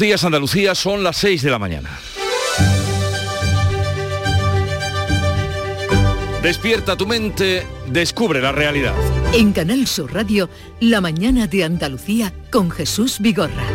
Días Andalucía son las 6 de la mañana. Despierta tu mente, descubre la realidad. En Canal Sur Radio, La mañana de Andalucía con Jesús Vigorra.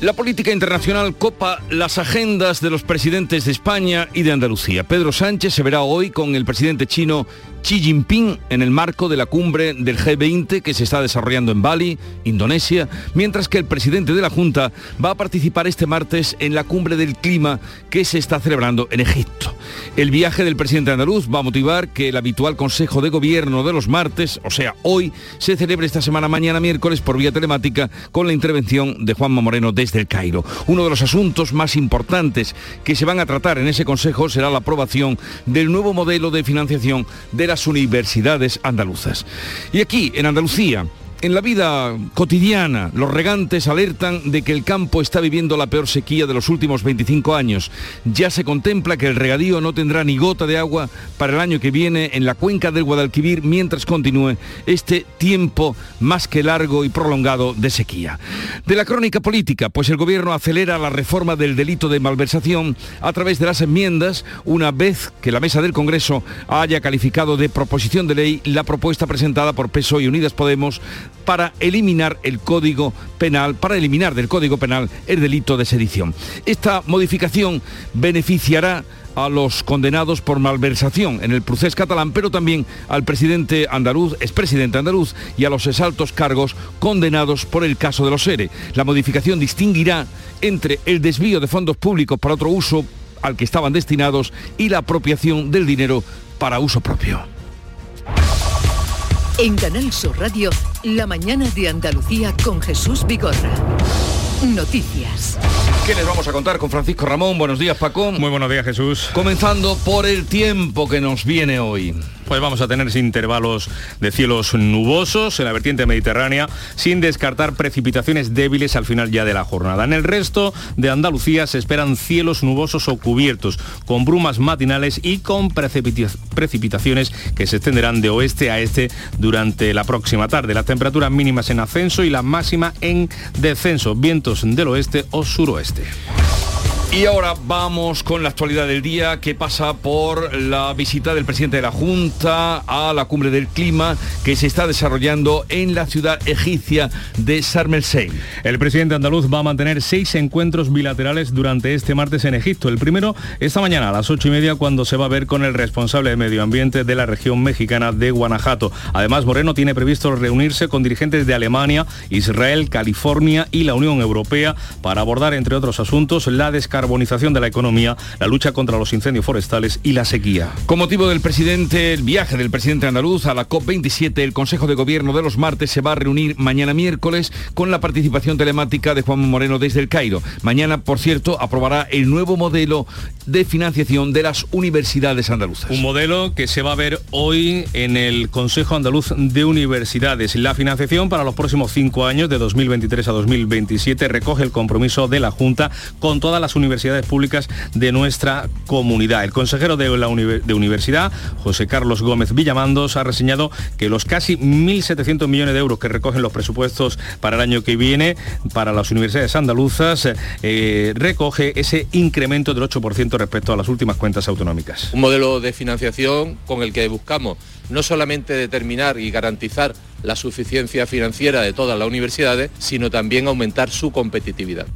La política internacional copa las agendas de los presidentes de España y de Andalucía. Pedro Sánchez se verá hoy con el presidente chino Xi Jinping en el marco de la cumbre del G20 que se está desarrollando en Bali, Indonesia, mientras que el presidente de la Junta va a participar este martes en la cumbre del clima que se está celebrando en Egipto. El viaje del presidente andaluz va a motivar que el habitual Consejo de Gobierno de los martes, o sea, hoy, se celebre esta semana mañana miércoles por vía telemática con la intervención de Juanma Moreno desde el Cairo. Uno de los asuntos más importantes que se van a tratar en ese Consejo será la aprobación del nuevo modelo de financiación de la universidades andaluzas. Y aquí, en Andalucía, en la vida cotidiana, los regantes alertan de que el campo está viviendo la peor sequía de los últimos 25 años. Ya se contempla que el regadío no tendrá ni gota de agua para el año que viene en la cuenca del Guadalquivir mientras continúe este tiempo más que largo y prolongado de sequía. De la crónica política, pues el gobierno acelera la reforma del delito de malversación a través de las enmiendas, una vez que la mesa del Congreso haya calificado de proposición de ley la propuesta presentada por PSOE y Unidas Podemos para eliminar el Código Penal, para eliminar del Código Penal el delito de sedición. Esta modificación beneficiará a los condenados por malversación en el procés catalán, pero también al presidente andaluz, expresidente andaluz, y a los exaltos cargos condenados por el caso de los ERE. La modificación distinguirá entre el desvío de fondos públicos para otro uso al que estaban destinados y la apropiación del dinero para uso propio. En Canal Sur Radio, la mañana de Andalucía con Jesús Vigorra. Noticias. ¿Qué les vamos a contar con Francisco Ramón? Buenos días, Paco. Muy buenos días, Jesús. Comenzando por el tiempo que nos viene hoy. Pues vamos a tener intervalos de cielos nubosos en la vertiente mediterránea, sin descartar precipitaciones débiles al final ya de la jornada. En el resto de Andalucía se esperan cielos nubosos o cubiertos, con brumas matinales y con precipitaciones que se extenderán de oeste a este durante la próxima tarde. Las temperaturas mínimas en ascenso y la máxima en descenso, vientos del oeste o suroeste. Y ahora vamos con la actualidad del día que pasa por la visita del presidente de la Junta a la cumbre del clima que se está desarrollando en la ciudad egipcia de Sharm el Sheikh. El presidente andaluz va a mantener seis encuentros bilaterales durante este martes en Egipto. El primero esta mañana a las ocho y media cuando se va a ver con el responsable de medio ambiente de la región mexicana de Guanajuato. Además, Moreno tiene previsto reunirse con dirigentes de Alemania, Israel, California y la Unión Europea para abordar, entre otros asuntos, la descarga carbonización de la economía, la lucha contra los incendios forestales y la sequía. Con motivo del presidente, el viaje del presidente andaluz a la COP27, el Consejo de Gobierno de los martes se va a reunir mañana miércoles con la participación telemática de Juan Moreno desde el Cairo. Mañana, por cierto, aprobará el nuevo modelo de financiación de las universidades andaluzas. Un modelo que se va a ver hoy en el Consejo Andaluz de Universidades. La financiación para los próximos cinco años, de 2023 a 2027, recoge el compromiso de la Junta con todas las universidades universidades públicas de nuestra comunidad. El consejero de la de universidad, José Carlos Gómez Villamandos, ha reseñado que los casi 1.700 millones de euros que recogen los presupuestos para el año que viene para las universidades andaluzas eh, recoge ese incremento del 8% respecto a las últimas cuentas autonómicas. Un modelo de financiación con el que buscamos no solamente determinar y garantizar la suficiencia financiera de todas las universidades, sino también aumentar su competitividad.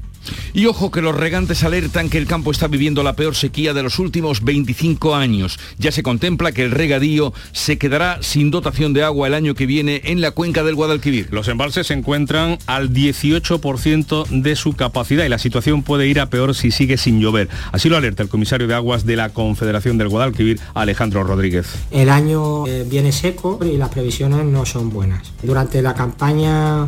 Y ojo que los regantes alertan que el campo está viviendo la peor sequía de los últimos 25 años. Ya se contempla que el regadío se quedará sin dotación de agua el año que viene en la cuenca del Guadalquivir. Los embalses se encuentran al 18% de su capacidad y la situación puede ir a peor si sigue sin llover. Así lo alerta el comisario de aguas de la Confederación del Guadalquivir, Alejandro Rodríguez. El año eh, viene seco y las previsiones no son buenas. Durante la campaña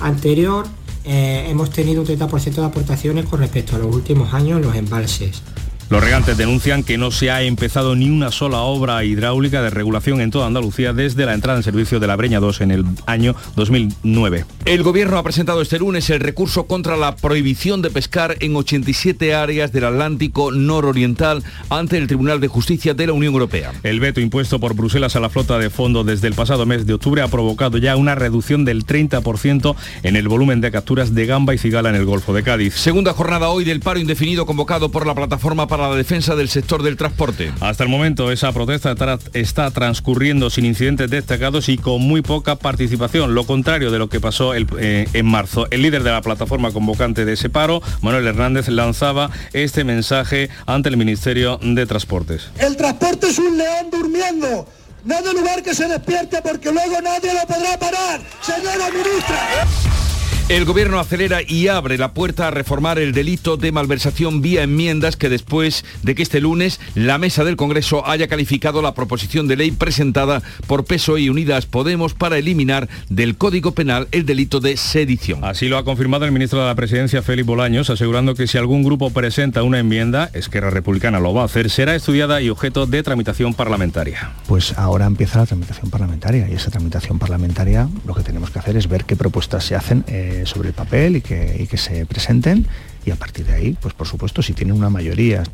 anterior eh, hemos tenido un 30% de aportaciones con respecto a los últimos años en los embalses. Los regantes denuncian que no se ha empezado ni una sola obra hidráulica de regulación en toda Andalucía desde la entrada en servicio de la Breña 2 en el año 2009. El gobierno ha presentado este lunes el recurso contra la prohibición de pescar en 87 áreas del Atlántico nororiental ante el Tribunal de Justicia de la Unión Europea. El veto impuesto por Bruselas a la flota de fondo desde el pasado mes de octubre ha provocado ya una reducción del 30% en el volumen de capturas de gamba y cigala en el Golfo de Cádiz. Segunda jornada hoy del paro indefinido convocado por la plataforma para la defensa del sector del transporte. Hasta el momento esa protesta está transcurriendo sin incidentes destacados y con muy poca participación, lo contrario de lo que pasó eh, en marzo. El líder de la plataforma convocante de ese paro, Manuel Hernández, lanzaba este mensaje ante el Ministerio de Transportes. El transporte es un león durmiendo. No de lugar que se despierte porque luego nadie lo podrá parar, señora ministra. El gobierno acelera y abre la puerta a reformar el delito de malversación vía enmiendas que después de que este lunes la mesa del Congreso haya calificado la proposición de ley presentada por PSOE y Unidas Podemos para eliminar del Código Penal el delito de sedición. Así lo ha confirmado el ministro de la Presidencia, Félix Bolaños, asegurando que si algún grupo presenta una enmienda, Esquerra Republicana lo va a hacer, será estudiada y objeto de tramitación parlamentaria. Pues ahora empieza la tramitación parlamentaria y esa tramitación parlamentaria lo que tenemos que hacer es ver qué propuestas se hacen. Eh, sobre el papel y que, que se presenten y a partir de ahí, pues por supuesto, si tienen una mayoría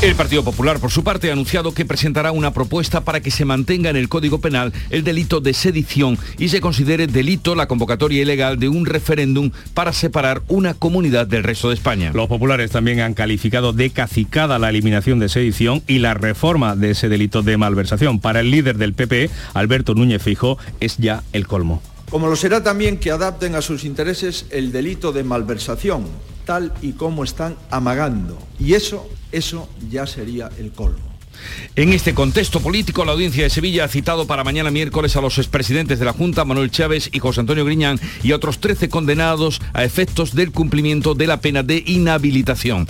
el Partido Popular, por su parte, ha anunciado que presentará una propuesta para que se mantenga en el Código Penal el delito de sedición y se considere delito la convocatoria ilegal de un referéndum para separar una comunidad del resto de España. Los populares también han calificado de cacicada la eliminación de sedición y la reforma de ese delito de malversación. Para el líder del PP, Alberto Núñez Fijo, es ya el colmo como lo será también que adapten a sus intereses el delito de malversación, tal y como están amagando. Y eso, eso ya sería el colmo. En este contexto político, la audiencia de Sevilla ha citado para mañana miércoles a los expresidentes de la Junta, Manuel Chávez y José Antonio Griñán, y a otros 13 condenados a efectos del cumplimiento de la pena de inhabilitación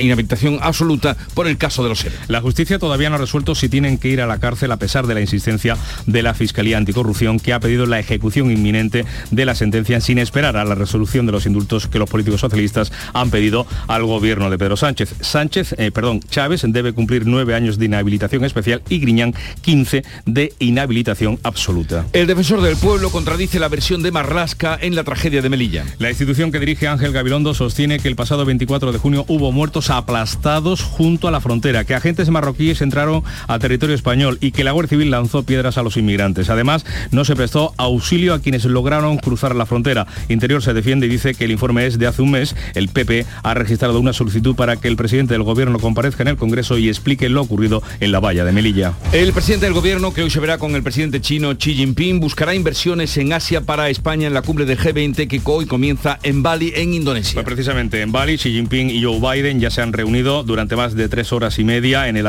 inhabilitación absoluta por el caso de los seres. La justicia todavía no ha resuelto si tienen que ir a la cárcel a pesar de la insistencia de la Fiscalía Anticorrupción que ha pedido la ejecución inminente de la sentencia sin esperar a la resolución de los indultos que los políticos socialistas han pedido al gobierno de Pedro Sánchez. Sánchez, eh, perdón, Chávez debe cumplir nueve años de inhabilitación especial y Griñán 15 de inhabilitación absoluta. El defensor del pueblo contradice la versión de Marlasca en la tragedia de Melilla. La institución que dirige Ángel Gabilondo sostiene que el pasado 24 de junio hubo muertos aplastados junto a la frontera, que agentes marroquíes entraron a territorio español y que la Guardia Civil lanzó piedras a los inmigrantes. Además, no se prestó auxilio a quienes lograron cruzar la frontera. Interior se defiende y dice que el informe es de hace un mes. El PP ha registrado una solicitud para que el presidente del gobierno comparezca en el Congreso y explique lo ocurrido en la valla de Melilla. El presidente del gobierno, que hoy se verá con el presidente chino Xi Jinping, buscará inversiones en Asia para España en la cumbre del G20 que hoy comienza en Bali, en Indonesia. Pues precisamente en Bali, Xi Jinping y Joe Biden ya se han reunido durante más de tres horas y media en, el,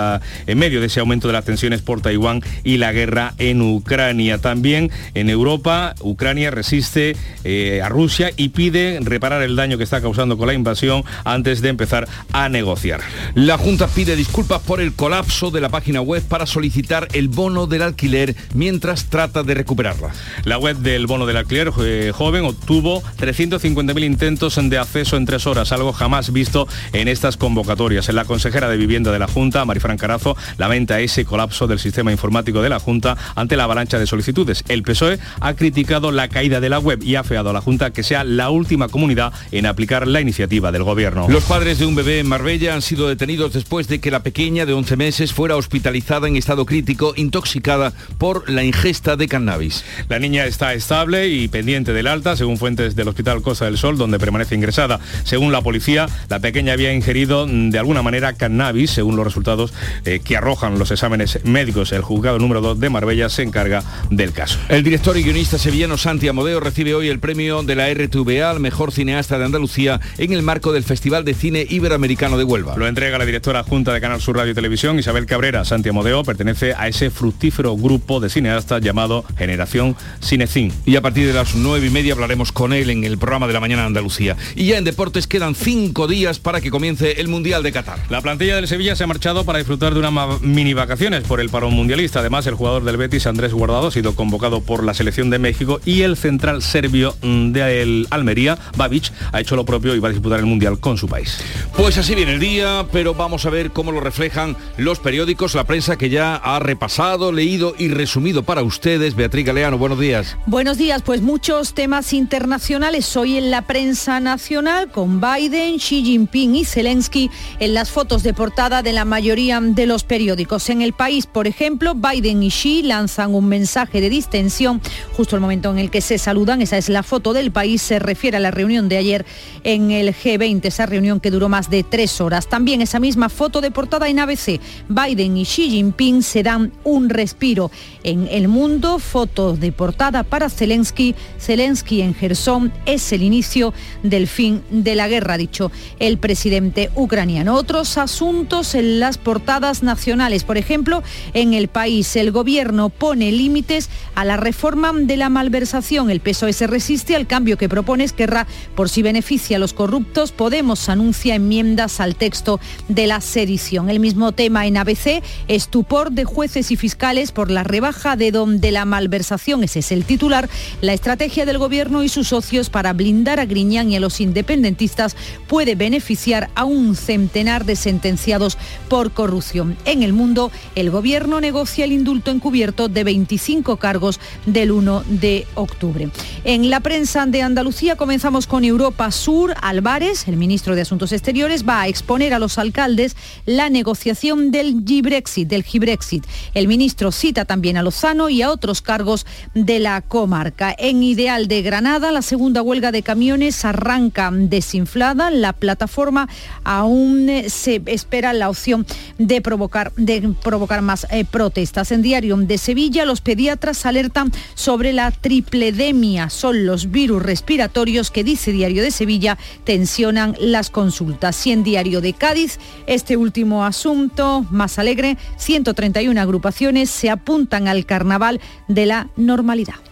en medio de ese aumento de las tensiones por Taiwán y la guerra en Ucrania. También en Europa, Ucrania resiste eh, a Rusia y pide reparar el daño que está causando con la invasión antes de empezar a negociar. La Junta pide disculpas por el colapso de la página web para solicitar el bono del alquiler mientras trata de recuperarla. La web del bono del alquiler eh, joven obtuvo 350.000 intentos de acceso en tres horas, algo jamás visto en estas convocatorias. La consejera de Vivienda de la Junta, Marifran Carazo, lamenta ese colapso del sistema informático de la Junta ante la avalancha de solicitudes. El PSOE ha criticado la caída de la web y ha feado a la Junta que sea la última comunidad en aplicar la iniciativa del Gobierno. Los padres de un bebé en Marbella han sido detenidos después de que la pequeña de 11 meses fuera hospitalizada en estado crítico, intoxicada por la ingesta de cannabis. La niña está estable y pendiente del alta, según fuentes del Hospital Costa del Sol, donde permanece ingresada. Según la policía, la pequeña había ingerido de alguna manera cannabis, según los resultados eh, que arrojan los exámenes médicos. El juzgado número 2 de Marbella se encarga del caso. El director y guionista sevillano Santi Amodeo recibe hoy el premio de la RTVA al mejor cineasta de Andalucía en el marco del Festival de Cine Iberoamericano de Huelva. Lo entrega la directora junta de Canal Sur Radio y Televisión, Isabel Cabrera. Santi Amodeo pertenece a ese fructífero grupo de cineastas llamado Generación Cinecin. Y a partir de las nueve y media hablaremos con él en el programa de la mañana de Andalucía. Y ya en deportes quedan cinco días para que comience comience el Mundial de Qatar. La plantilla del Sevilla se ha marchado para disfrutar de unas mini vacaciones por el parón mundialista. Además, el jugador del Betis, Andrés Guardado, ha sido convocado por la selección de México y el central serbio mm, de Almería, Babic, ha hecho lo propio y va a disputar el Mundial con su país. Pues así viene el día, pero vamos a ver cómo lo reflejan los periódicos, la prensa que ya ha repasado, leído y resumido para ustedes. Beatriz Galeano, buenos días. Buenos días, pues muchos temas internacionales hoy en la prensa nacional con Biden, Xi Jinping y Zelensky en las fotos de portada de la mayoría de los periódicos. En el país, por ejemplo, Biden y Xi lanzan un mensaje de distensión justo el momento en el que se saludan. Esa es la foto del país, se refiere a la reunión de ayer en el G20, esa reunión que duró más de tres horas. También esa misma foto de portada en ABC. Biden y Xi Jinping se dan un respiro. En el mundo, fotos de portada para Zelensky. Zelensky en Gerson es el inicio del fin de la guerra, ha dicho el presidente ucraniano. Otros asuntos en las portadas nacionales. Por ejemplo, en el país el gobierno pone límites a la reforma de la malversación. El PSOE se resiste al cambio que propone Esquerra por si beneficia a los corruptos. Podemos anuncia enmiendas al texto de la sedición. El mismo tema en ABC, estupor de jueces y fiscales por la rebaja de donde la malversación, ese es el titular, la estrategia del gobierno y sus socios para blindar a Griñán y a los independentistas puede beneficiar a un centenar de sentenciados por corrupción. En el mundo, el gobierno negocia el indulto encubierto de 25 cargos del 1 de octubre. En la prensa de Andalucía comenzamos con Europa Sur. Álvarez, el ministro de Asuntos Exteriores, va a exponer a los alcaldes la negociación del Gibrexit, del Gibrexit. El ministro cita también a Lozano y a otros cargos de la comarca. En Ideal de Granada, la segunda huelga de camiones arranca desinflada. La plataforma aún eh, se espera la opción de provocar, de provocar más eh, protestas. En Diario de Sevilla, los pediatras alertan sobre la tripledemia. Son los virus respiratorios que, dice Diario de Sevilla, tensionan las consultas. Y en Diario de Cádiz, este último asunto más alegre, 131 agrupaciones se apuntan al carnaval de la normalidad.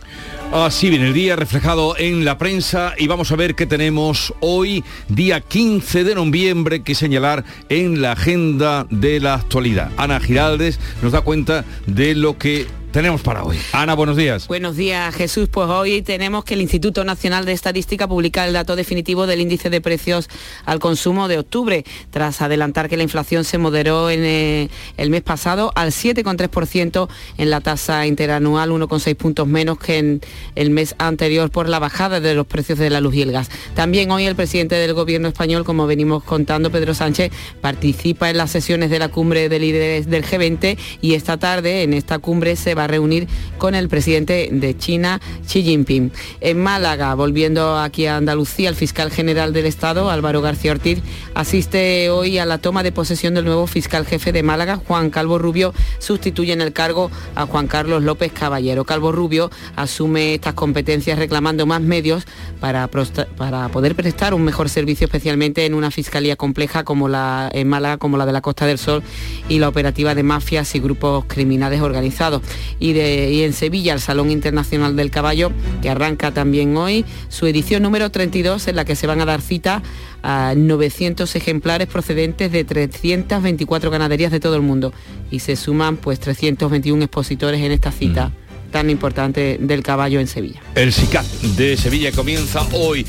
Así viene el día reflejado en la prensa y vamos a ver qué tenemos hoy, día 15 de noviembre, que señalar en la agenda de la actualidad. Ana Giraldes nos da cuenta de lo que tenemos para hoy? Ana, buenos días. Buenos días, Jesús. Pues hoy tenemos que el Instituto Nacional de Estadística publica el dato definitivo del índice de precios al consumo de octubre, tras adelantar que la inflación se moderó en eh, el mes pasado al 7,3% en la tasa interanual, 1,6 puntos menos que en el mes anterior por la bajada de los precios de la luz y el gas. También hoy el presidente del gobierno español, como venimos contando, Pedro Sánchez, participa en las sesiones de la cumbre de líderes del G20 y esta tarde en esta cumbre se va reunir con el presidente de China, Xi Jinping. En Málaga, volviendo aquí a Andalucía, el fiscal general del Estado, Álvaro García Ortiz, asiste hoy a la toma de posesión del nuevo fiscal jefe de Málaga, Juan Calvo Rubio, sustituye en el cargo a Juan Carlos López Caballero. Calvo Rubio asume estas competencias reclamando más medios para, para poder prestar un mejor servicio, especialmente en una fiscalía compleja como la en Málaga, como la de la Costa del Sol y la operativa de mafias y grupos criminales organizados y, en Sevilla el Salón Internacional del Caballo, que arranca también hoy su edición número 32 en la que se van a dar cita a 900 ejemplares procedentes de 324 ganaderías de todo el mundo y se suman pues 321 expositores en esta cita. tan importante del caballo en Sevilla. El SICAT de Sevilla comienza hoy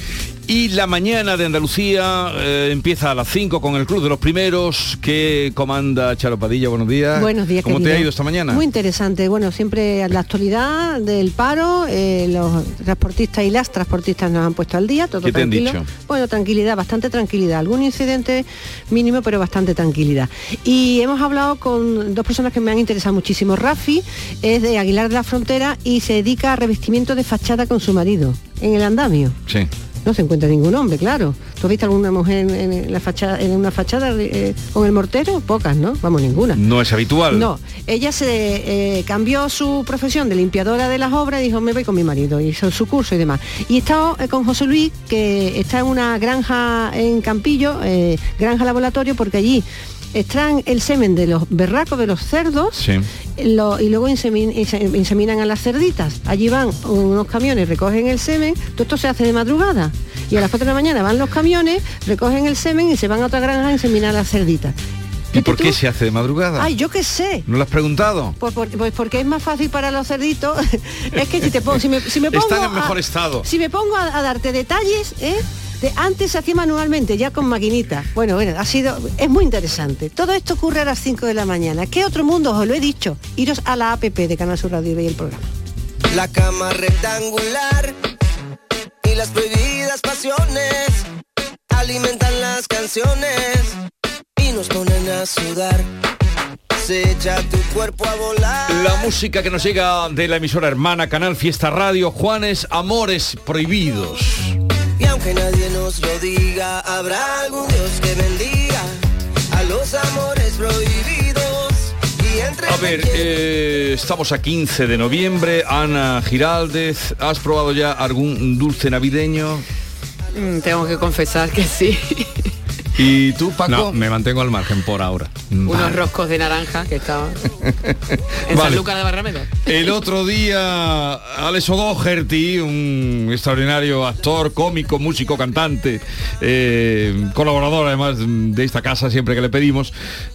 y la mañana de Andalucía eh, empieza a las 5 con el Club de los Primeros que comanda Charo Padilla. Buenos días. Buenos días. ¿Cómo te ha ido esta mañana? Muy interesante. Bueno, siempre la actualidad del paro, eh, los transportistas y las transportistas nos han puesto al día, todo ¿Qué tranquilo. Te han dicho? Bueno, tranquilidad, bastante tranquilidad. Algún incidente mínimo, pero bastante tranquilidad. Y hemos hablado con dos personas que me han interesado muchísimo. Rafi es de Aguilar de la Frontera y se dedica a revestimiento de fachada con su marido en el andamio. Sí no se encuentra ningún hombre, claro. ¿Tú has visto alguna mujer en, la fachada, en una fachada eh, con el mortero? Pocas, ¿no? Vamos, ninguna. No es habitual. No, ella se eh, cambió su profesión de limpiadora de las obras y dijo, me voy con mi marido, y hizo su curso y demás. Y he estado eh, con José Luis, que está en una granja en Campillo, granja laboratorio, porque allí extraen el semen de los berracos de los cerdos y luego inseminan a las cerditas. Allí van unos camiones, recogen el semen, todo esto se hace de madrugada. Y a las 4 de la mañana van los camiones, recogen el semen y se van a otra granja a inseminar las cerditas. ¿Y por qué se hace de madrugada? Ay, yo qué sé. ¿No lo has preguntado? Pues, por- pues porque es más fácil para los cerditos. es que si te pongo, si me, si me pongo Están en a- mejor estado. Si me pongo a, a darte detalles, ¿eh? De antes se hacía manualmente, ya con maquinita. Bueno, bueno, ha sido, es muy interesante. Todo esto ocurre a las 5 de la mañana. ¿Qué otro mundo? Os lo he dicho. Iros a la APP de Canal Sur Radio y veis el programa. La cama rectangular y las prohibidas pasiones alimentan las canciones y nos ponen a sudar. Se echa tu cuerpo a volar. La música que nos llega de la emisora hermana Canal Fiesta Radio, Juanes Amores Prohibidos. Y aunque nadie nos lo diga, habrá algún Dios que bendiga a los amores prohibidos. Y entre A ver, eh, estamos a 15 de noviembre. Ana Giraldez, ¿has probado ya algún dulce navideño? Mm, tengo que confesar que sí. ¿Y tú, Paco? No, me mantengo al margen por ahora. Unos roscos de naranja que estaban en Vale. Sanlúcar de Barrameda. El otro día, Alex O'Doherty, un extraordinario actor, cómico, músico, cantante, eh, colaborador además de esta casa siempre que le pedimos,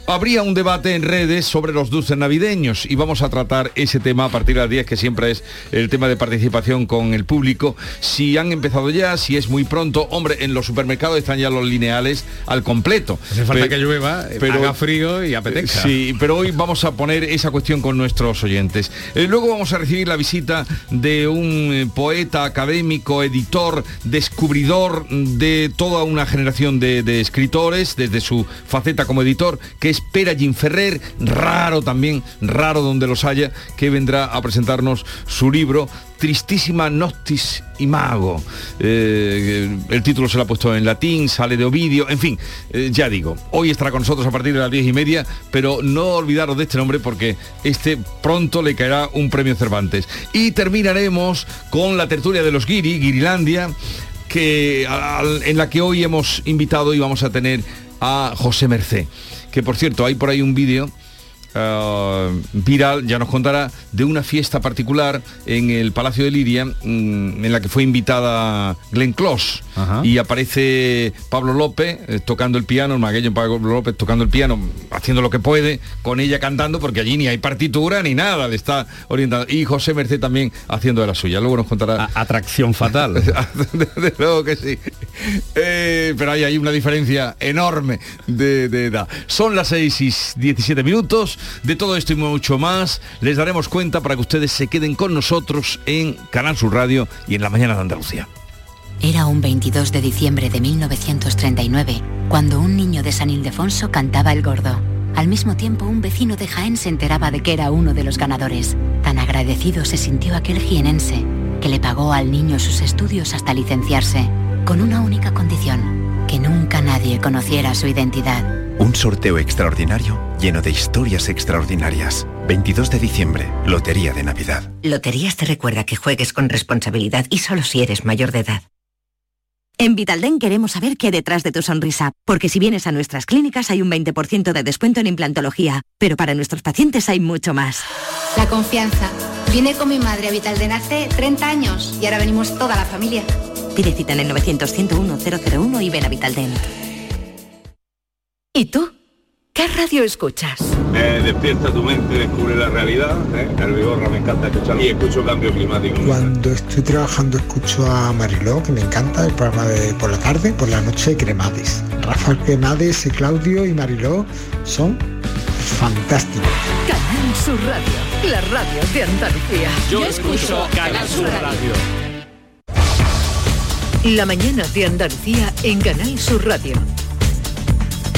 habría un debate en redes sobre los dulces navideños y vamos a tratar ese tema a partir de las 10, que siempre es el tema de participación con el público. Si han empezado ya, si es muy pronto, hombre, en los supermercados están ya los lineales al completo. Hace falta que llueva, haga frío y apetezca. Sí, pero hoy vamos a poner esa cuestión con nuestros oyentes. Eh, luego vamos a recibir la visita de un eh, poeta, académico, editor, descubridor de toda una generación de, de escritores, desde su faceta como editor, que es Pera Ferrer, raro también, raro donde los haya, que vendrá a presentarnos su libro Tristísima Noctis Imago. Eh, el título se lo ha puesto en latín, sale de Ovidio, en fin, eh, ya digo, hoy estará con nosotros a partir de las diez y media, pero no olvidaros de este nombre porque este pronto le caerá un premio Cervantes. Y terminaremos con la tertulia de los Guiri, Guirilandia, que, en la que hoy hemos invitado y vamos a tener a José Mercé, que por cierto hay por ahí un vídeo eh, viral, ya nos contará, de una fiesta particular en el Palacio de Liria, mm, en la que fue invitada Glenn Close. Y aparece Pablo López eh, tocando el piano, el magueño Pablo López tocando el piano, haciendo lo que puede, con ella cantando, porque allí ni hay partitura ni nada, le está orientando. Y José Merced también haciendo de la suya. Luego nos contará. atracción fatal. Desde luego que sí. Eh, pero hay, hay una diferencia enorme de, de edad. Son las 6 y 17 minutos. De todo esto y mucho más, les daremos cuenta para que ustedes se queden con nosotros en Canal Sur Radio y en la mañana de Andalucía. Era un 22 de diciembre de 1939, cuando un niño de San Ildefonso cantaba el gordo. Al mismo tiempo, un vecino de Jaén se enteraba de que era uno de los ganadores. Tan agradecido se sintió aquel jienense, que le pagó al niño sus estudios hasta licenciarse, con una única condición, que nunca nadie conociera su identidad. Un sorteo extraordinario lleno de historias extraordinarias. 22 de diciembre, Lotería de Navidad. Loterías te recuerda que juegues con responsabilidad y solo si eres mayor de edad. En Vitalden queremos saber qué hay detrás de tu sonrisa, porque si vienes a nuestras clínicas hay un 20% de descuento en implantología, pero para nuestros pacientes hay mucho más. La confianza. Vine con mi madre a Vitalden hace 30 años y ahora venimos toda la familia. Pide cita en el 900-101-001 y ven a Vitalden. ¿Y tú? ¿Qué radio escuchas? Eh, despierta tu mente, descubre la realidad. ¿eh? El Vigorra me encanta escuchar y escucho cambio climático. Cuando estoy trabajando escucho a Mariló, que me encanta, el programa de por la tarde, por la noche Cremades. Rafael Cremades, y Claudio y Mariló son fantásticos. Canal Sur Radio, la radio de Andalucía. Yo escucho Canal Sur Radio. La mañana de Andalucía en Canal Sur Radio.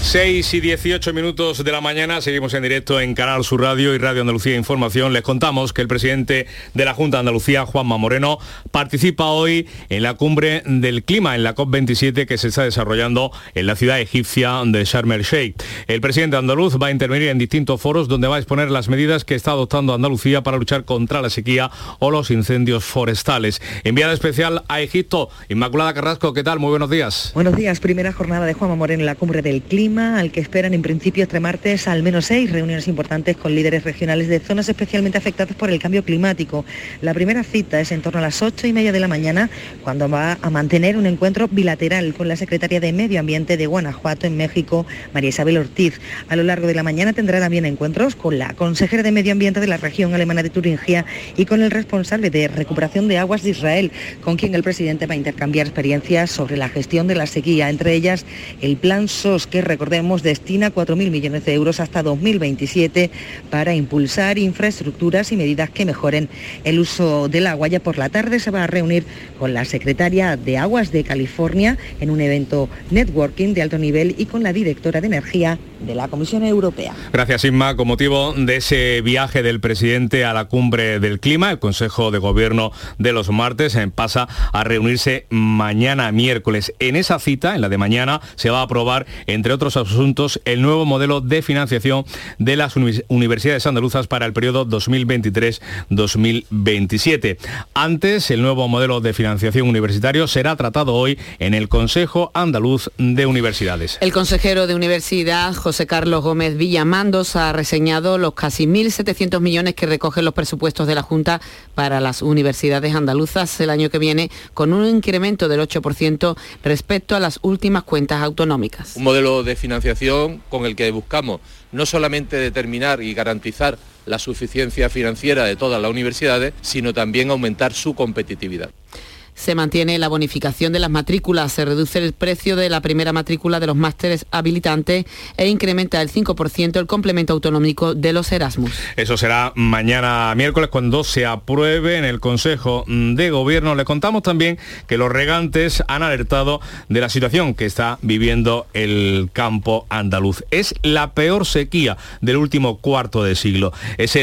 6 y 18 minutos de la mañana, seguimos en directo en Canal Sur Radio y Radio Andalucía Información. Les contamos que el presidente de la Junta de Andalucía, Juanma Moreno, participa hoy en la cumbre del clima, en la COP27 que se está desarrollando en la ciudad egipcia de Sharm el Sheikh. El presidente andaluz va a intervenir en distintos foros donde va a exponer las medidas que está adoptando Andalucía para luchar contra la sequía o los incendios forestales. Enviada especial a Egipto, Inmaculada Carrasco, ¿qué tal? Muy buenos días. Buenos días, primera jornada de Juanma Moreno en la cumbre del clima al que esperan en principio este martes al menos seis reuniones importantes con líderes regionales de zonas especialmente afectadas por el cambio climático. La primera cita es en torno a las ocho y media de la mañana, cuando va a mantener un encuentro bilateral con la secretaria de Medio Ambiente de Guanajuato en México, María Isabel Ortiz. A lo largo de la mañana tendrá también encuentros con la consejera de Medio Ambiente de la región alemana de Turingia y con el responsable de recuperación de aguas de Israel, con quien el presidente va a intercambiar experiencias sobre la gestión de la sequía, entre ellas el plan SOS, que recordemos destina 4.000 millones de euros hasta 2027 para impulsar infraestructuras y medidas que mejoren el uso del agua. Ya por la tarde se va a reunir con la secretaria de Aguas de California en un evento networking de alto nivel y con la directora de Energía de la Comisión Europea. Gracias, Inma. Con motivo de ese viaje del presidente a la cumbre del clima, el Consejo de Gobierno de los martes eh, pasa a reunirse mañana miércoles. En esa cita, en la de mañana, se va a aprobar, entre otros asuntos, el nuevo modelo de financiación de las universidades andaluzas para el periodo 2023-2027. Antes, el nuevo modelo de financiación universitario será tratado hoy en el Consejo Andaluz de Universidades. El consejero de Universidad, José Carlos Gómez Villamandos, ha reseñado los casi 1.700 millones que recogen los presupuestos de la Junta para las universidades andaluzas el año que viene, con un incremento del 8% respecto a las últimas cuentas autonómicas. Un modelo de financiación con el que buscamos no solamente determinar y garantizar la suficiencia financiera de todas las universidades, sino también aumentar su competitividad. Se mantiene la bonificación de las matrículas, se reduce el precio de la primera matrícula de los másteres habilitantes e incrementa el 5% el complemento autonómico de los Erasmus. Eso será mañana miércoles cuando se apruebe en el Consejo de Gobierno. Le contamos también que los regantes han alertado de la situación que está viviendo el campo andaluz. Es la peor sequía del último cuarto de siglo. Es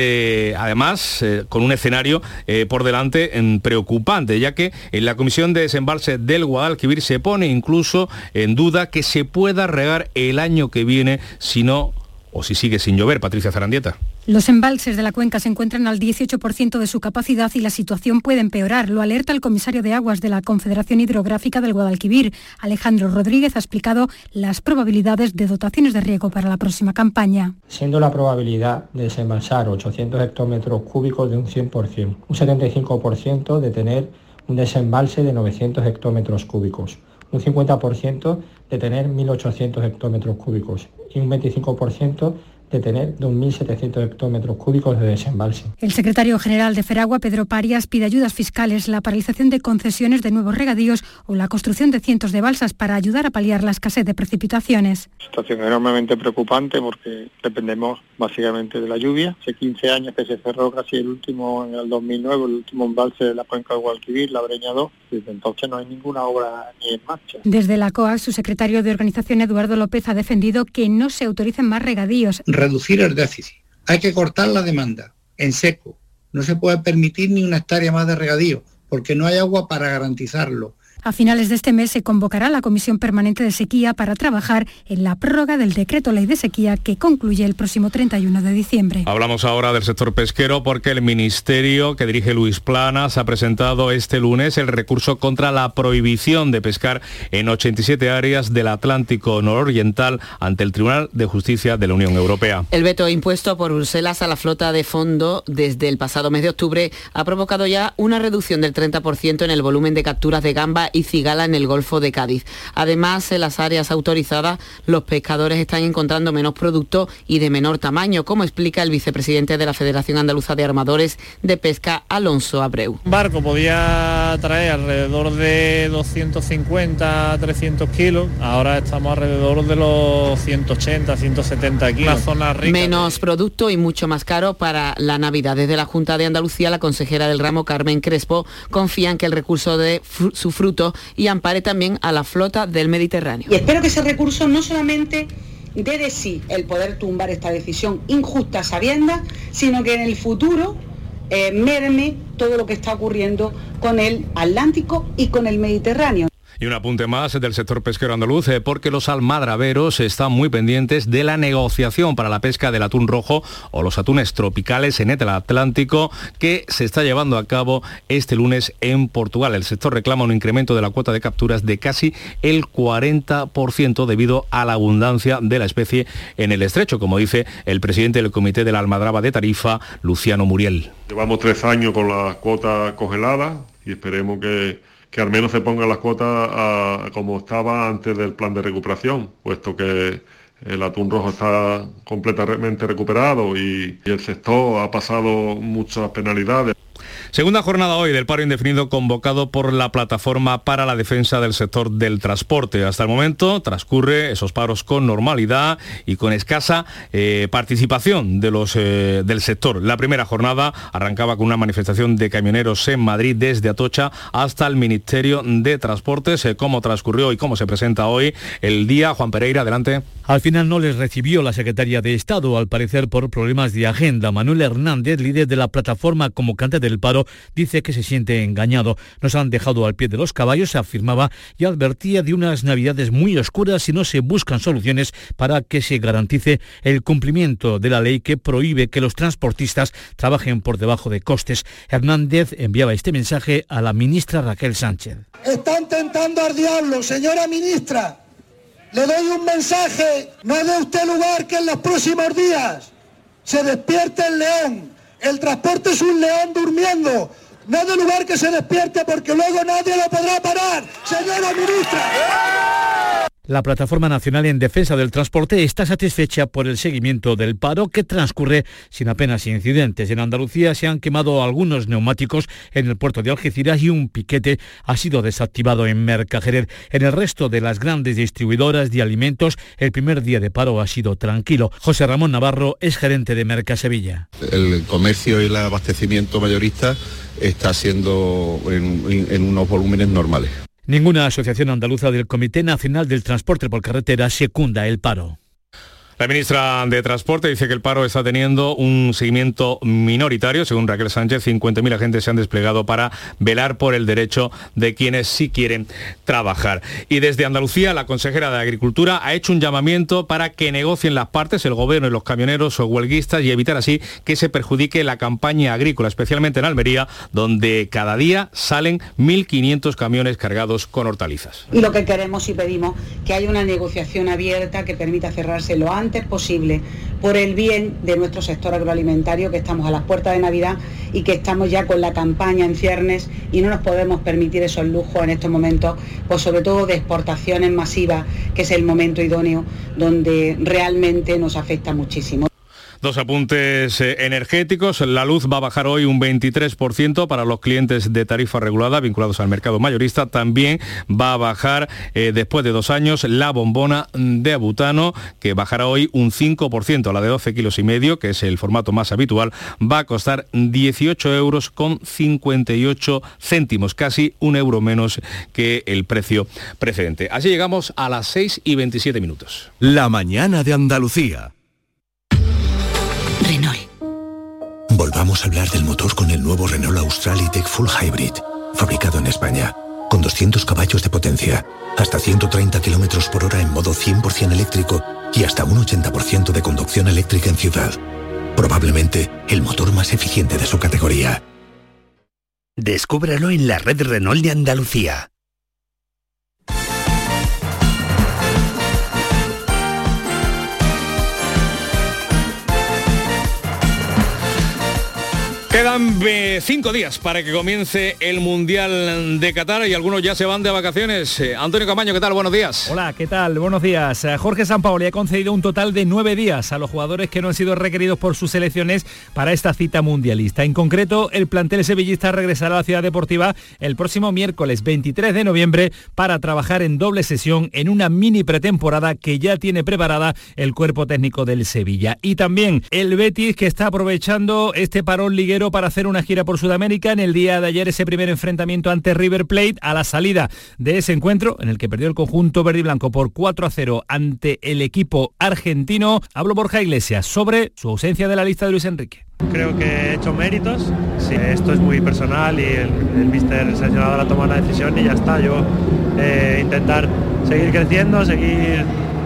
además eh, con un escenario eh, por delante mm, preocupante, ya que el la Comisión de Desembalse del Guadalquivir se pone incluso en duda que se pueda regar el año que viene si no o si sigue sin llover. Patricia Zarandieta. Los embalses de la cuenca se encuentran al 18% de su capacidad y la situación puede empeorar. Lo alerta el comisario de aguas de la Confederación Hidrográfica del Guadalquivir. Alejandro Rodríguez ha explicado las probabilidades de dotaciones de riego para la próxima campaña. Siendo la probabilidad de desembalsar 800 hectómetros cúbicos de un 100%, un 75% de tener un desembalse de 900 hectómetros cúbicos, un 50% de tener 1.800 hectómetros cúbicos y un 25% de tener 2.700 hectómetros cúbicos de desembalse. El secretario general de Feragua, Pedro Parias, pide ayudas fiscales, la paralización de concesiones de nuevos regadíos o la construcción de cientos de balsas para ayudar a paliar la escasez de precipitaciones. Situación enormemente preocupante porque dependemos básicamente de la lluvia. Hace 15 años que se cerró casi el último, en el 2009, el último embalse de la cuenca de Guadalquivir, la Breña 2. Desde entonces no hay ninguna obra ni en marcha. Desde la COA, su secretario de organización, Eduardo López, ha defendido que no se autoricen más regadíos reducir el déficit. Hay que cortar la demanda en seco. No se puede permitir ni una hectárea más de regadío, porque no hay agua para garantizarlo. A finales de este mes se convocará la Comisión Permanente de Sequía para trabajar en la prórroga del decreto ley de sequía que concluye el próximo 31 de diciembre. Hablamos ahora del sector pesquero porque el ministerio que dirige Luis Planas ha presentado este lunes el recurso contra la prohibición de pescar en 87 áreas del Atlántico nororiental ante el Tribunal de Justicia de la Unión Europea. El veto impuesto por Bruselas a la flota de fondo desde el pasado mes de octubre ha provocado ya una reducción del 30% en el volumen de capturas de gamba y cigala en el Golfo de Cádiz. Además, en las áreas autorizadas, los pescadores están encontrando menos producto y de menor tamaño, como explica el vicepresidente de la Federación Andaluza de Armadores de Pesca, Alonso Abreu. Un barco podía traer alrededor de 250, 300 kilos, ahora estamos alrededor de los 180, 170 kilos. zona Menos producto y mucho más caro para la Navidad. Desde la Junta de Andalucía, la consejera del ramo, Carmen Crespo, confía en que el recurso de su fruto y ampare también a la flota del Mediterráneo. Y espero que ese recurso no solamente dé de sí el poder tumbar esta decisión injusta sabienda, sino que en el futuro eh, merme todo lo que está ocurriendo con el Atlántico y con el Mediterráneo. Y un apunte más del sector pesquero andaluz, eh, porque los almadraveros están muy pendientes de la negociación para la pesca del atún rojo o los atunes tropicales en el Atlántico que se está llevando a cabo este lunes en Portugal. El sector reclama un incremento de la cuota de capturas de casi el 40% debido a la abundancia de la especie en el estrecho, como dice el presidente del Comité de la Almadraba de Tarifa, Luciano Muriel. Llevamos tres años con la cuota congelada y esperemos que que al menos se pongan las cuotas como estaba antes del plan de recuperación, puesto que el atún rojo está completamente recuperado y el sector ha pasado muchas penalidades. Segunda jornada hoy del paro indefinido convocado por la Plataforma para la Defensa del Sector del Transporte. Hasta el momento transcurre esos paros con normalidad y con escasa eh, participación de los, eh, del sector. La primera jornada arrancaba con una manifestación de camioneros en Madrid desde Atocha hasta el Ministerio de Transportes. Eh, ¿Cómo transcurrió y cómo se presenta hoy el día? Juan Pereira, adelante. Al final no les recibió la secretaria de Estado, al parecer por problemas de agenda. Manuel Hernández, líder de la plataforma convocante del paro, dice que se siente engañado. Nos han dejado al pie de los caballos, afirmaba, y advertía de unas navidades muy oscuras si no se buscan soluciones para que se garantice el cumplimiento de la ley que prohíbe que los transportistas trabajen por debajo de costes. Hernández enviaba este mensaje a la ministra Raquel Sánchez. Están tentando al diablo, señora ministra le doy un mensaje, no dé usted lugar que en los próximos días se despierte el león. El transporte es un león durmiendo. No dé lugar que se despierte porque luego nadie lo podrá parar, señora ministra. La Plataforma Nacional en Defensa del Transporte está satisfecha por el seguimiento del paro que transcurre sin apenas incidentes. En Andalucía se han quemado algunos neumáticos en el puerto de Algeciras y un piquete ha sido desactivado en Mercajerer. En el resto de las grandes distribuidoras de alimentos, el primer día de paro ha sido tranquilo. José Ramón Navarro es gerente de Mercasevilla. El comercio y el abastecimiento mayorista está siendo en unos volúmenes normales. Ninguna asociación andaluza del Comité Nacional del Transporte por Carretera secunda el paro. La ministra de Transporte dice que el paro está teniendo un seguimiento minoritario. Según Raquel Sánchez, 50.000 agentes se han desplegado para velar por el derecho de quienes sí quieren trabajar. Y desde Andalucía, la consejera de Agricultura ha hecho un llamamiento para que negocien las partes, el gobierno y los camioneros o huelguistas, y evitar así que se perjudique la campaña agrícola, especialmente en Almería, donde cada día salen 1.500 camiones cargados con hortalizas. Y lo que queremos y pedimos que haya una negociación abierta que permita cerrarse lo antes antes posible por el bien de nuestro sector agroalimentario, que estamos a las puertas de Navidad y que estamos ya con la campaña en ciernes y no nos podemos permitir esos lujos en estos momentos, pues sobre todo de exportaciones masivas, que es el momento idóneo donde realmente nos afecta muchísimo. Dos apuntes eh, energéticos. La luz va a bajar hoy un 23% para los clientes de tarifa regulada vinculados al mercado mayorista. También va a bajar eh, después de dos años la bombona de butano, que bajará hoy un 5%. La de 12 kilos y medio, que es el formato más habitual, va a costar 18 euros con 58 céntimos, casi un euro menos que el precio precedente. Así llegamos a las 6 y 27 minutos. La mañana de Andalucía. Renault. Volvamos a hablar del motor con el nuevo Renault Australitech Full Hybrid, fabricado en España, con 200 caballos de potencia, hasta 130 km por hora en modo 100% eléctrico y hasta un 80% de conducción eléctrica en ciudad. Probablemente el motor más eficiente de su categoría. Descúbralo en la red Renault de Andalucía. Quedan eh, cinco días para que comience el Mundial de Qatar y algunos ya se van de vacaciones. Eh, Antonio Camaño, ¿qué tal? Buenos días. Hola, ¿qué tal? Buenos días. Eh, Jorge Sampaoli ha concedido un total de nueve días a los jugadores que no han sido requeridos por sus selecciones para esta cita mundialista. En concreto, el plantel sevillista regresará a la ciudad deportiva el próximo miércoles 23 de noviembre para trabajar en doble sesión en una mini pretemporada que ya tiene preparada el cuerpo técnico del Sevilla. Y también el Betis que está aprovechando este parón liguero Para hacer una gira por Sudamérica. En el día de ayer ese primer enfrentamiento ante River Plate a la salida de ese encuentro en el que perdió el conjunto verde y blanco por 4 a 0 ante el equipo argentino. Hablo Borja Iglesias sobre su ausencia de la lista de Luis Enrique. Creo que he hecho méritos, sí, esto es muy personal y el, el míster seleccionador ha tomado la decisión y ya está. Yo eh, intentar seguir creciendo, seguir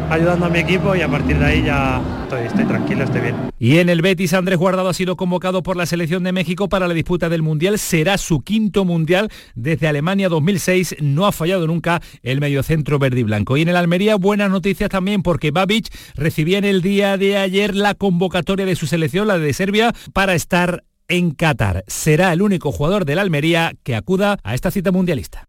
ayudando a mi equipo y a partir de ahí ya estoy, tranquilo, estoy bien. Y en el Betis Andrés Guardado ha sido convocado por la selección de México para la disputa del Mundial. Será su quinto Mundial desde Alemania 2006. No ha fallado nunca el mediocentro verde y blanco. Y en el Almería buenas noticias también porque Babic recibía en el día de ayer la convocatoria de su selección, la de Serbia, para estar en Qatar. Será el único jugador del Almería que acuda a esta cita mundialista.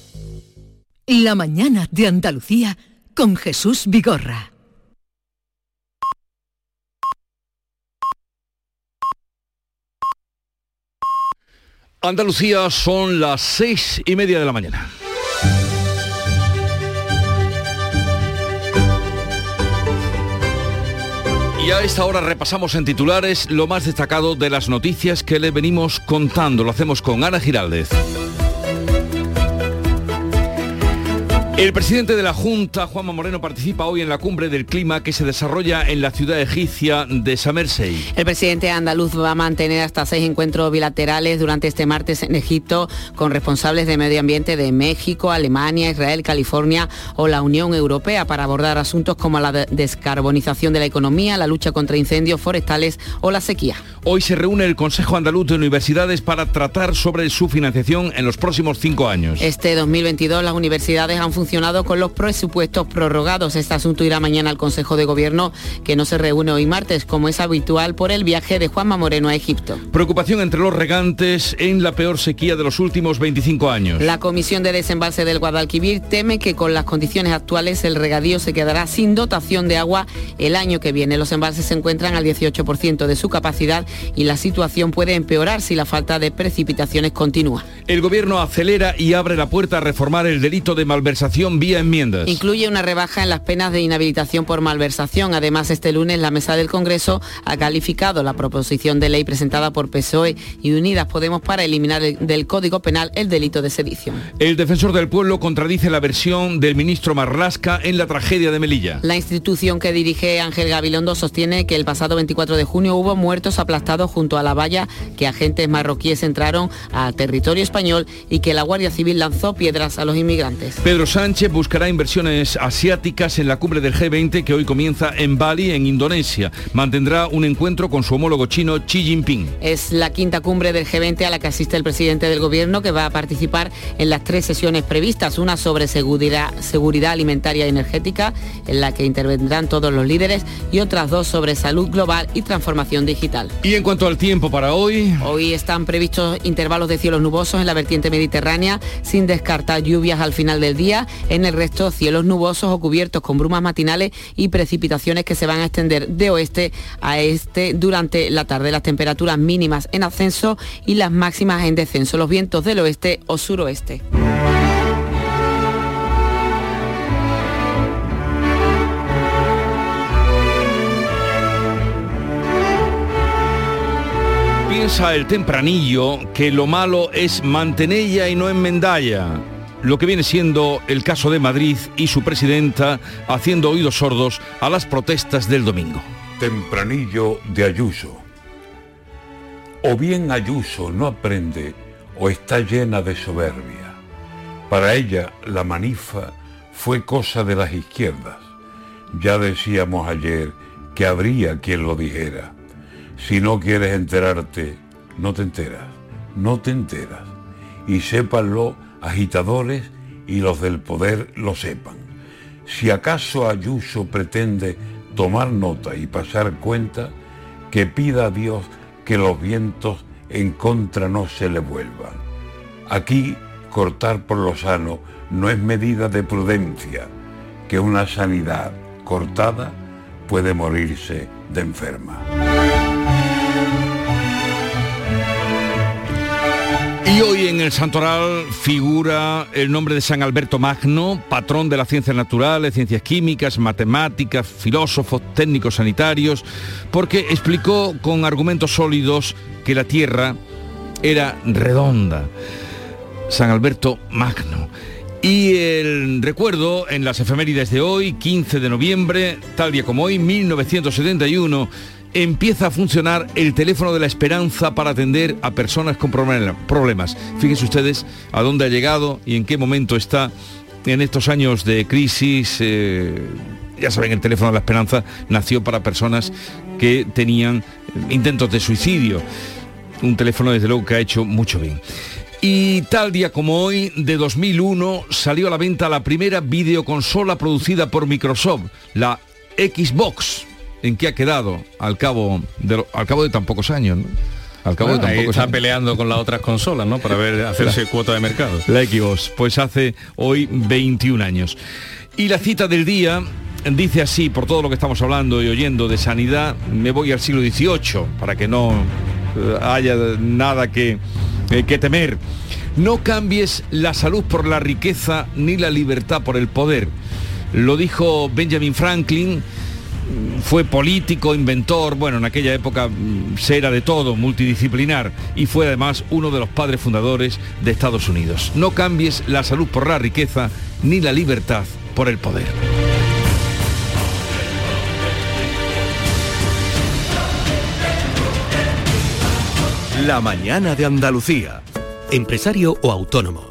La mañana de Andalucía con Jesús Vigorra. Andalucía son las seis y media de la mañana. Y a esta hora repasamos en titulares lo más destacado de las noticias que le venimos contando. Lo hacemos con Ana Giraldez. El presidente de la Junta, Juanma Moreno, participa hoy en la cumbre del clima que se desarrolla en la ciudad egipcia de Samersey. El presidente andaluz va a mantener hasta seis encuentros bilaterales durante este martes en Egipto con responsables de medio ambiente de México, Alemania, Israel, California o la Unión Europea para abordar asuntos como la descarbonización de la economía, la lucha contra incendios forestales o la sequía. Hoy se reúne el Consejo Andaluz de Universidades para tratar sobre su financiación en los próximos cinco años. Este 2022 las universidades han funcionado con los presupuestos prorrogados. Este asunto irá mañana al Consejo de Gobierno, que no se reúne hoy martes, como es habitual por el viaje de Juanma Moreno a Egipto. Preocupación entre los regantes en la peor sequía de los últimos 25 años. La Comisión de Desembalse del Guadalquivir teme que con las condiciones actuales el regadío se quedará sin dotación de agua el año que viene. Los embalses se encuentran al 18% de su capacidad y la situación puede empeorar si la falta de precipitaciones continúa. El Gobierno acelera y abre la puerta a reformar el delito de malversación vía enmiendas. Incluye una rebaja en las penas de inhabilitación por malversación. Además, este lunes la mesa del Congreso ha calificado la proposición de ley presentada por PSOE y Unidas Podemos para eliminar del Código Penal el delito de sedición. El defensor del pueblo contradice la versión del ministro Marlasca en la tragedia de Melilla. La institución que dirige Ángel Gabilondo sostiene que el pasado 24 de junio hubo muertos aplastados junto a la valla que agentes marroquíes entraron a territorio español y que la Guardia Civil lanzó piedras a los inmigrantes. Pedro Sánchez buscará inversiones asiáticas en la cumbre del G20 que hoy comienza en Bali, en Indonesia. Mantendrá un encuentro con su homólogo chino Xi Jinping. Es la quinta cumbre del G20 a la que asiste el presidente del gobierno que va a participar en las tres sesiones previstas, una sobre seguridad, seguridad alimentaria y energética, en la que intervendrán todos los líderes, y otras dos sobre salud global y transformación digital. Y en cuanto al tiempo para hoy... Hoy están previstos intervalos de cielos nubosos en la vertiente mediterránea, sin descartar lluvias al final del día en el resto, cielos nubosos o cubiertos con brumas matinales y precipitaciones que se van a extender de oeste a este durante la tarde. Las temperaturas mínimas en ascenso y las máximas en descenso. Los vientos del oeste o suroeste. Piensa el tempranillo que lo malo es mantenella y no enmendalla lo que viene siendo el caso de Madrid y su presidenta haciendo oídos sordos a las protestas del domingo. Tempranillo de Ayuso. O bien Ayuso no aprende o está llena de soberbia. Para ella la manifa fue cosa de las izquierdas. Ya decíamos ayer que habría quien lo dijera. Si no quieres enterarte, no te enteras, no te enteras. Y sépanlo agitadores y los del poder lo sepan. Si acaso Ayuso pretende tomar nota y pasar cuenta, que pida a Dios que los vientos en contra no se le vuelvan. Aquí cortar por lo sano no es medida de prudencia, que una sanidad cortada puede morirse de enferma. Y hoy en el Santoral figura el nombre de San Alberto Magno, patrón de las ciencias naturales, ciencias químicas, matemáticas, filósofos, técnicos sanitarios, porque explicó con argumentos sólidos que la Tierra era redonda. San Alberto Magno. Y el recuerdo en las efemérides de hoy, 15 de noviembre, tal día como hoy, 1971, empieza a funcionar el teléfono de la esperanza para atender a personas con problemas. Fíjense ustedes a dónde ha llegado y en qué momento está en estos años de crisis. Eh, ya saben, el teléfono de la esperanza nació para personas que tenían intentos de suicidio. Un teléfono desde luego que ha hecho mucho bien. Y tal día como hoy, de 2001, salió a la venta la primera videoconsola producida por Microsoft, la Xbox en qué ha quedado al cabo de, al cabo de tan pocos años, ¿no? Al cabo de tan pocos está peleando con las otras consolas, ¿no? Para ver hacerse cuota de mercado. La Xbox, pues hace hoy 21 años. Y la cita del día dice así, por todo lo que estamos hablando y oyendo de sanidad, me voy al siglo XVIII para que no eh, haya nada que, eh, que temer. No cambies la salud por la riqueza ni la libertad por el poder. Lo dijo Benjamin Franklin fue político, inventor, bueno, en aquella época mm, se era de todo, multidisciplinar, y fue además uno de los padres fundadores de Estados Unidos. No cambies la salud por la riqueza, ni la libertad por el poder. La mañana de Andalucía. Empresario o autónomo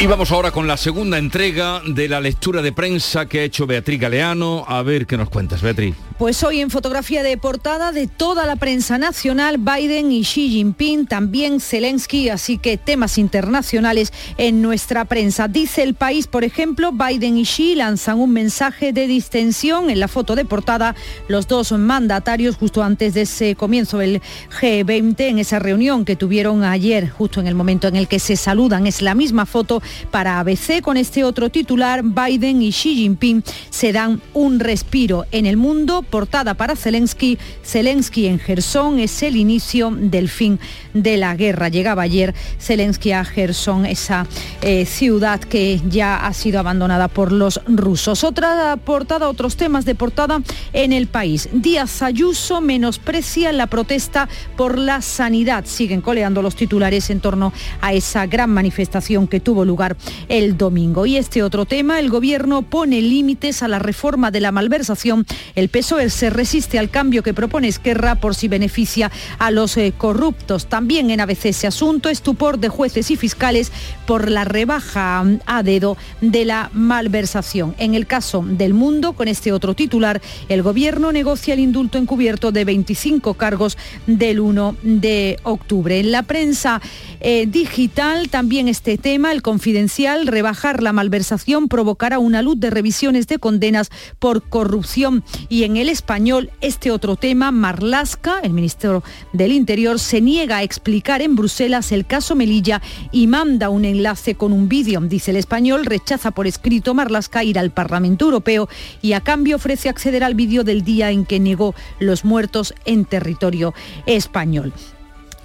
Y vamos ahora con la segunda entrega de la lectura de prensa que ha hecho Beatriz Galeano. A ver qué nos cuentas, Beatriz. Pues hoy en fotografía de portada de toda la prensa nacional, Biden y Xi Jinping, también Zelensky, así que temas internacionales en nuestra prensa. Dice el país, por ejemplo, Biden y Xi lanzan un mensaje de distensión en la foto de portada. Los dos mandatarios justo antes de ese comienzo del G20, en esa reunión que tuvieron ayer, justo en el momento en el que se saludan, es la misma foto para ABC con este otro titular, Biden y Xi Jinping se dan un respiro en el mundo portada para Zelensky. Zelensky en Gerson es el inicio del fin de la guerra. Llegaba ayer Zelensky a Gerson, esa eh, ciudad que ya ha sido abandonada por los rusos. Otra portada, otros temas de portada en el país. Díaz Ayuso menosprecia la protesta por la sanidad. Siguen coleando los titulares en torno a esa gran manifestación que tuvo lugar el domingo. Y este otro tema, el gobierno pone límites a la reforma de la malversación. El PSOE se resiste al cambio que propone Esquerra por si beneficia a los eh, corruptos. También en ABC ese asunto, estupor de jueces y fiscales por la rebaja mm, a dedo de la malversación. En el caso del mundo, con este otro titular, el gobierno negocia el indulto encubierto de 25 cargos del 1 de octubre. En la prensa eh, digital también este tema, el confidencial, rebajar la malversación provocará una luz de revisiones de condenas por corrupción y en el español este otro tema, Marlasca, el ministro del Interior, se niega a explicar en Bruselas el caso Melilla y manda un enlace con un vídeo. Dice el español, rechaza por escrito Marlasca ir al Parlamento Europeo y a cambio ofrece acceder al vídeo del día en que negó los muertos en territorio español.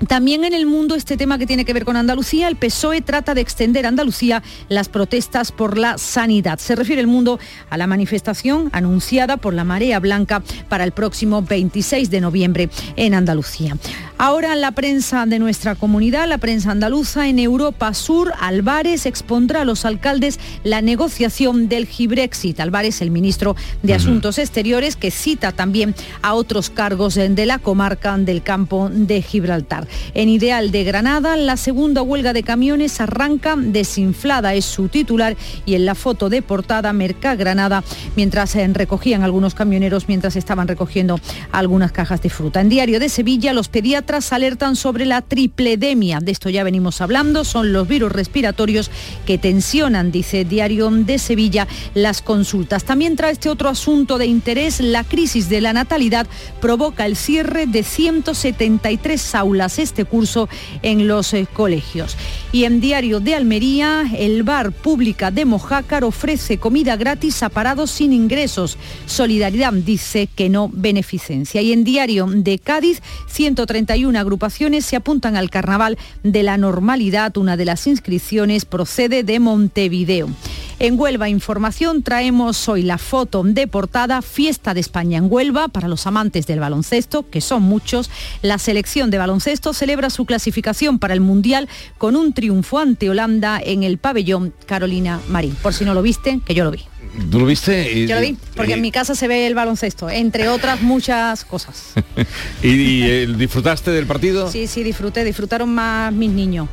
También en el mundo este tema que tiene que ver con Andalucía, el PSOE trata de extender a Andalucía las protestas por la sanidad. Se refiere el mundo a la manifestación anunciada por la Marea Blanca para el próximo 26 de noviembre en Andalucía. Ahora la prensa de nuestra comunidad, la prensa andaluza en Europa Sur, Álvarez expondrá a los alcaldes la negociación del Gibrexit. Álvarez, el ministro de Asuntos Exteriores, que cita también a otros cargos de la comarca del campo de Gibraltar. En Ideal de Granada, la segunda huelga de camiones arranca desinflada, es su titular, y en la foto de portada Merca Granada, mientras eh, recogían algunos camioneros, mientras estaban recogiendo algunas cajas de fruta. En Diario de Sevilla, los pediatras alertan sobre la tripledemia. De esto ya venimos hablando, son los virus respiratorios que tensionan, dice Diario de Sevilla, las consultas. También trae este otro asunto de interés, la crisis de la natalidad provoca el cierre de 173 aulas este curso en los eh, colegios. Y en Diario de Almería, el bar pública de Mojácar ofrece comida gratis a parados sin ingresos. Solidaridad dice que no beneficencia. Y en Diario de Cádiz, 131 agrupaciones se apuntan al carnaval de la normalidad. Una de las inscripciones procede de Montevideo. En Huelva Información traemos hoy la foto de portada Fiesta de España en Huelva para los amantes del baloncesto, que son muchos. La selección de baloncesto celebra su clasificación para el Mundial con un triunfo ante Holanda en el pabellón Carolina Marín. Por si no lo viste, que yo lo vi. ¿Tú lo viste? Yo lo vi, porque en mi casa se ve el baloncesto, entre otras muchas cosas. ¿Y, eh, disfrutaste del partido? Sí, sí, disfruté, disfrutaron más mis niños.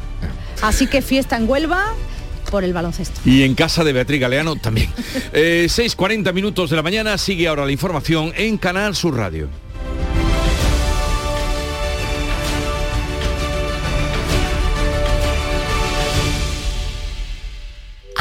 Así que fiesta en Huelva, por el baloncesto. Y en casa de Beatriz Galeano también. eh, 6.40 minutos de la mañana, sigue ahora la información en Canal Sur Radio.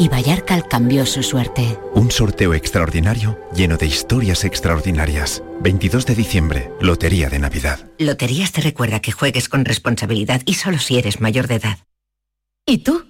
y Vallarcal cambió su suerte. Un sorteo extraordinario lleno de historias extraordinarias. 22 de diciembre, Lotería de Navidad. Loterías te recuerda que juegues con responsabilidad y solo si eres mayor de edad. ¿Y tú?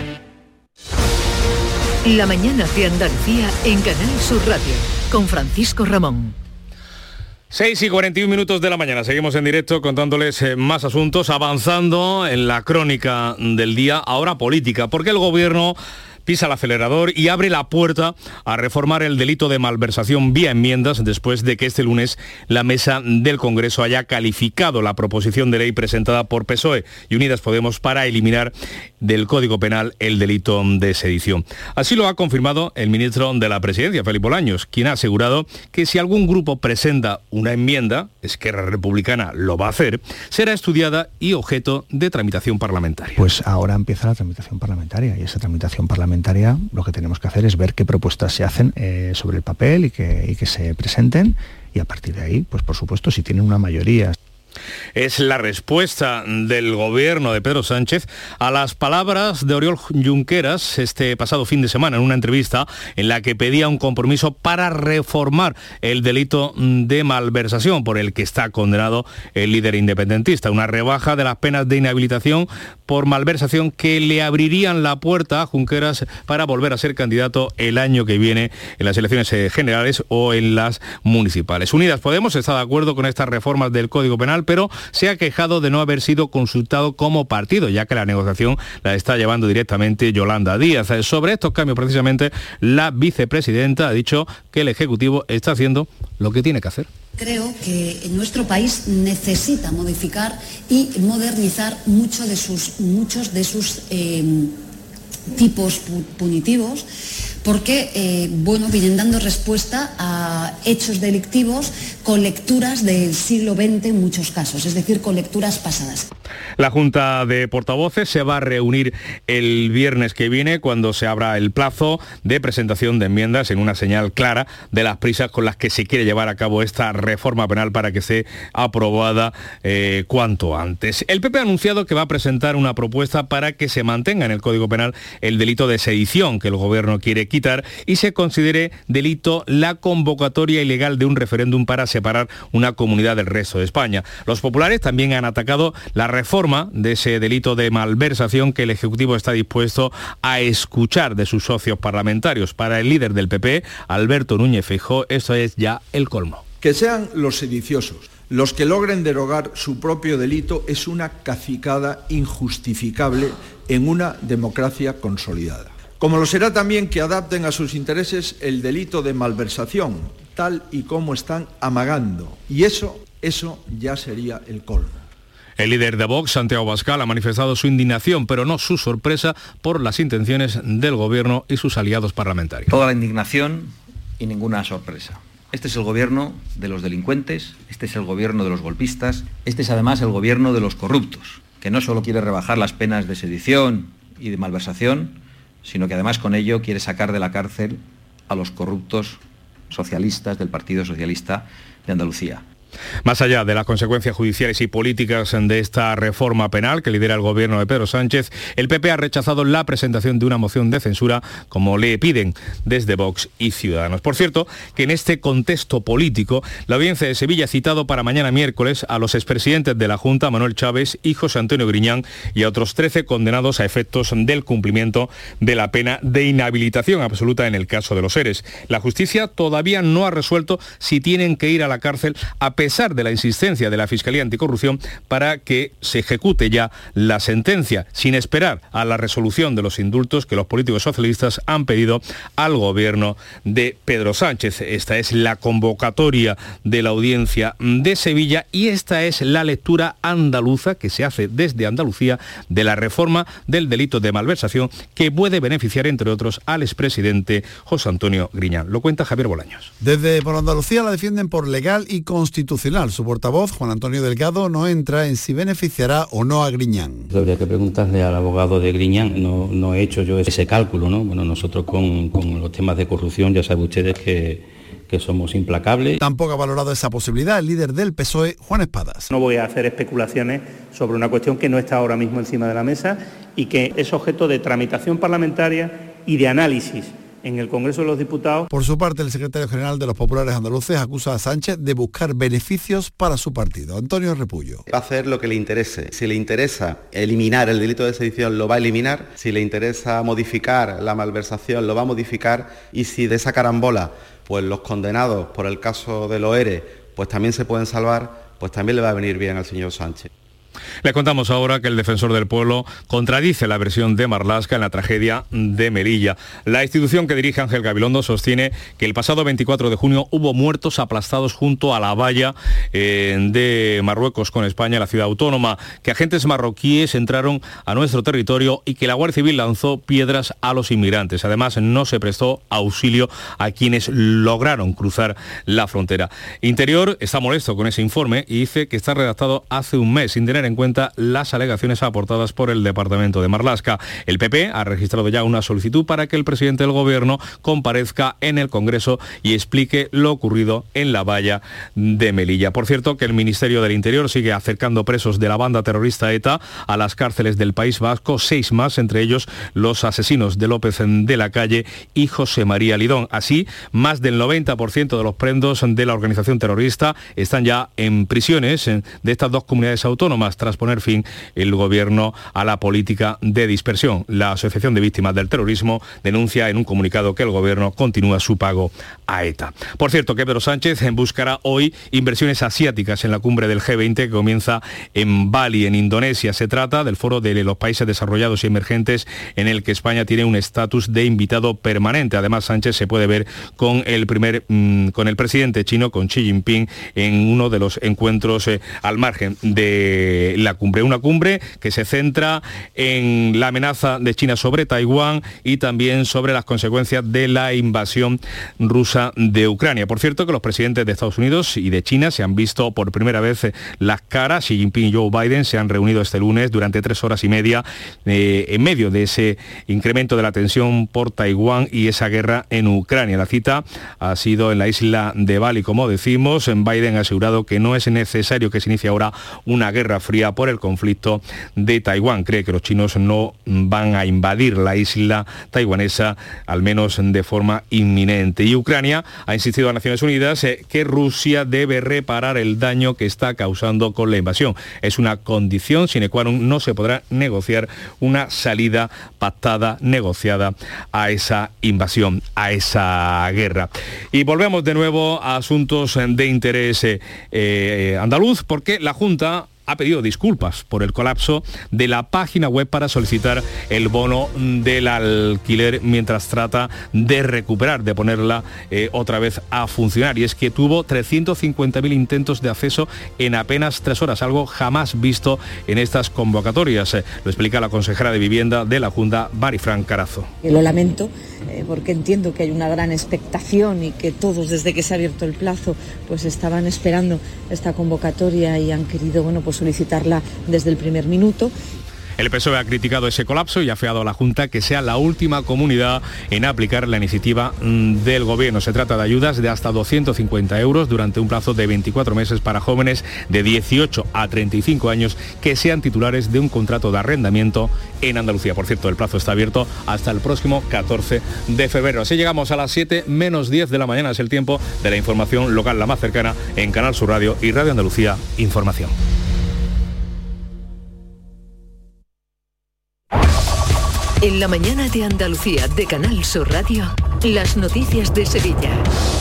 La mañana de Andalucía en Canal Sur Radio con Francisco Ramón. 6 y 41 minutos de la mañana. Seguimos en directo contándoles eh, más asuntos, avanzando en la crónica del día, ahora política, porque el gobierno pisa el acelerador y abre la puerta a reformar el delito de malversación vía enmiendas después de que este lunes la mesa del Congreso haya calificado la proposición de ley presentada por PSOE y Unidas Podemos para eliminar del Código Penal el delito de sedición. Así lo ha confirmado el ministro de la Presidencia, Felipe Bolaños, quien ha asegurado que si algún grupo presenta una enmienda, Esquerra Republicana lo va a hacer, será estudiada y objeto de tramitación parlamentaria. Pues ahora empieza la tramitación parlamentaria y esa tramitación parlamentaria lo que tenemos que hacer es ver qué propuestas se hacen eh, sobre el papel y que, y que se presenten y a partir de ahí, pues por supuesto, si tienen una mayoría es la respuesta del gobierno de Pedro Sánchez a las palabras de Oriol Junqueras este pasado fin de semana en una entrevista en la que pedía un compromiso para reformar el delito de malversación por el que está condenado el líder independentista, una rebaja de las penas de inhabilitación por malversación que le abrirían la puerta a Junqueras para volver a ser candidato el año que viene en las elecciones eh, generales o en las municipales. Unidas Podemos está de acuerdo con estas reformas del Código Penal pero se ha quejado de no haber sido consultado como partido, ya que la negociación la está llevando directamente Yolanda Díaz. Sobre estos cambios, precisamente, la vicepresidenta ha dicho que el Ejecutivo está haciendo lo que tiene que hacer. Creo que nuestro país necesita modificar y modernizar de sus, muchos de sus eh, tipos punitivos porque eh, bueno, vienen dando respuesta a hechos delictivos con lecturas del siglo XX en muchos casos, es decir, con lecturas pasadas. La Junta de Portavoces se va a reunir el viernes que viene cuando se abra el plazo de presentación de enmiendas en una señal clara de las prisas con las que se quiere llevar a cabo esta reforma penal para que sea aprobada eh, cuanto antes. El PP ha anunciado que va a presentar una propuesta para que se mantenga en el Código Penal el delito de sedición que el Gobierno quiere quitar y se considere delito la convocatoria ilegal de un referéndum para separar una comunidad del resto de España. Los populares también han atacado la reforma de ese delito de malversación que el Ejecutivo está dispuesto a escuchar de sus socios parlamentarios. Para el líder del PP, Alberto Núñez Feijóo, esto es ya el colmo. Que sean los sediciosos los que logren derogar su propio delito es una cacicada injustificable en una democracia consolidada. Como lo será también que adapten a sus intereses el delito de malversación, tal y como están amagando. Y eso, eso ya sería el colmo. El líder de Vox, Santiago Bascal, ha manifestado su indignación, pero no su sorpresa por las intenciones del Gobierno y sus aliados parlamentarios. Toda la indignación y ninguna sorpresa. Este es el gobierno de los delincuentes, este es el gobierno de los golpistas, este es además el gobierno de los corruptos, que no solo quiere rebajar las penas de sedición y de malversación, sino que además con ello quiere sacar de la cárcel a los corruptos socialistas del Partido Socialista de Andalucía. Más allá de las consecuencias judiciales y políticas de esta reforma penal que lidera el gobierno de Pedro Sánchez, el PP ha rechazado la presentación de una moción de censura como le piden desde Vox y Ciudadanos. Por cierto, que en este contexto político, la audiencia de Sevilla ha citado para mañana miércoles a los expresidentes de la Junta, Manuel Chávez y José Antonio Griñán, y a otros 13 condenados a efectos del cumplimiento de la pena de inhabilitación absoluta en el caso de los seres. La justicia todavía no ha resuelto si tienen que ir a la cárcel a pesar de la insistencia de la Fiscalía Anticorrupción para que se ejecute ya la sentencia, sin esperar a la resolución de los indultos que los políticos socialistas han pedido al gobierno de Pedro Sánchez. Esta es la convocatoria de la audiencia de Sevilla y esta es la lectura andaluza que se hace desde Andalucía de la reforma del delito de malversación que puede beneficiar, entre otros, al expresidente José Antonio Griñán. Lo cuenta Javier Bolaños. Desde por Andalucía la defienden por legal y constitucional su portavoz, Juan Antonio Delgado, no entra en si beneficiará o no a Griñán. Habría que preguntarle al abogado de Griñán, no, no he hecho yo ese cálculo, ¿no? Bueno, nosotros con, con los temas de corrupción ya saben ustedes que, que somos implacables. Tampoco ha valorado esa posibilidad el líder del PSOE, Juan Espadas. No voy a hacer especulaciones sobre una cuestión que no está ahora mismo encima de la mesa y que es objeto de tramitación parlamentaria y de análisis en el Congreso de los Diputados. Por su parte, el secretario general de los populares andaluces acusa a Sánchez de buscar beneficios para su partido. Antonio Repullo. Va a hacer lo que le interese. Si le interesa eliminar el delito de sedición, lo va a eliminar. Si le interesa modificar la malversación, lo va a modificar. Y si de esa carambola, pues los condenados por el caso de Loere, pues también se pueden salvar, pues también le va a venir bien al señor Sánchez. Le contamos ahora que el defensor del pueblo contradice la versión de Marlasca en la tragedia de Melilla. La institución que dirige Ángel Gabilondo sostiene que el pasado 24 de junio hubo muertos aplastados junto a la valla eh, de Marruecos con España, la ciudad autónoma, que agentes marroquíes entraron a nuestro territorio y que la Guardia Civil lanzó piedras a los inmigrantes. Además, no se prestó auxilio a quienes lograron cruzar la frontera. Interior está molesto con ese informe y dice que está redactado hace un mes sin en cuenta las alegaciones aportadas por el Departamento de Marlasca. El PP ha registrado ya una solicitud para que el presidente del Gobierno comparezca en el Congreso y explique lo ocurrido en la valla de Melilla. Por cierto, que el Ministerio del Interior sigue acercando presos de la banda terrorista ETA a las cárceles del País Vasco, seis más, entre ellos los asesinos de López de la Calle y José María Lidón. Así, más del 90% de los prendos de la organización terrorista están ya en prisiones de estas dos comunidades autónomas tras poner fin el gobierno a la política de dispersión. La Asociación de Víctimas del Terrorismo denuncia en un comunicado que el gobierno continúa su pago a ETA. Por cierto, que Pedro Sánchez buscará hoy inversiones asiáticas en la cumbre del G20 que comienza en Bali, en Indonesia. Se trata del foro de los países desarrollados y emergentes en el que España tiene un estatus de invitado permanente. Además, Sánchez se puede ver con el primer mm, con el presidente chino, con Xi Jinping, en uno de los encuentros eh, al margen de la cumbre. Una cumbre que se centra en la amenaza de China sobre Taiwán y también sobre las consecuencias de la invasión rusa de Ucrania. Por cierto, que los presidentes de Estados Unidos y de China se han visto por primera vez las caras. Xi Jinping y Joe Biden se han reunido este lunes durante tres horas y media eh, en medio de ese incremento de la tensión por Taiwán y esa guerra en Ucrania. La cita ha sido en la isla de Bali, como decimos. Biden ha asegurado que no es necesario que se inicie ahora una guerra por el conflicto de Taiwán. Cree que los chinos no van a invadir la isla taiwanesa, al menos de forma inminente. Y Ucrania ha insistido a Naciones Unidas eh, que Rusia debe reparar el daño que está causando con la invasión. Es una condición sine qua non, no se podrá negociar una salida pactada, negociada a esa invasión, a esa guerra. Y volvemos de nuevo a asuntos de interés eh, eh, andaluz, porque la Junta ha pedido disculpas por el colapso de la página web para solicitar el bono del alquiler mientras trata de recuperar, de ponerla eh, otra vez a funcionar. Y es que tuvo 350.000 intentos de acceso en apenas tres horas, algo jamás visto en estas convocatorias. Eh, lo explica la consejera de Vivienda de la Junta, Marifran Carazo. Lo lamento eh, porque entiendo que hay una gran expectación y que todos desde que se ha abierto el plazo pues estaban esperando esta convocatoria y han querido bueno pues solicitarla desde el primer minuto el PSOE ha criticado ese colapso y ha feado a la Junta que sea la última comunidad en aplicar la iniciativa mm, del Gobierno. Se trata de ayudas de hasta 250 euros durante un plazo de 24 meses para jóvenes de 18 a 35 años que sean titulares de un contrato de arrendamiento en Andalucía. Por cierto, el plazo está abierto hasta el próximo 14 de febrero. Así llegamos a las 7 menos 10 de la mañana. Es el tiempo de la información local la más cercana en Canal Sur Radio y Radio Andalucía Información. En la mañana de Andalucía de Canal Sur Radio, las noticias de Sevilla.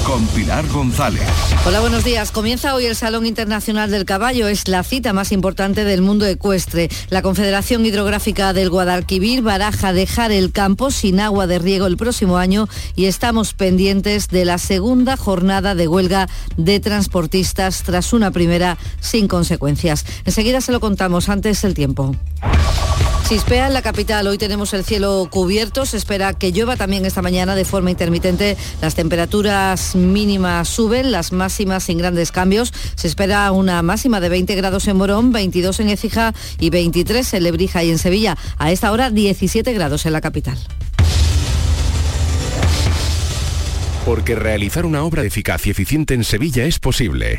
Con Pilar González. Hola, buenos días. Comienza hoy el Salón Internacional del Caballo. Es la cita más importante del mundo ecuestre. La Confederación Hidrográfica del Guadalquivir baraja dejar el campo sin agua de riego el próximo año y estamos pendientes de la segunda jornada de huelga de transportistas tras una primera sin consecuencias. Enseguida se lo contamos antes el tiempo. Chispea en la capital, hoy tenemos el cielo cubierto, se espera que llueva también esta mañana de forma intermitente, las temperaturas mínimas suben, las máximas sin grandes cambios, se espera una máxima de 20 grados en Morón, 22 en Écija y 23 en Lebrija y en Sevilla, a esta hora 17 grados en la capital. Porque realizar una obra eficaz y eficiente en Sevilla es posible.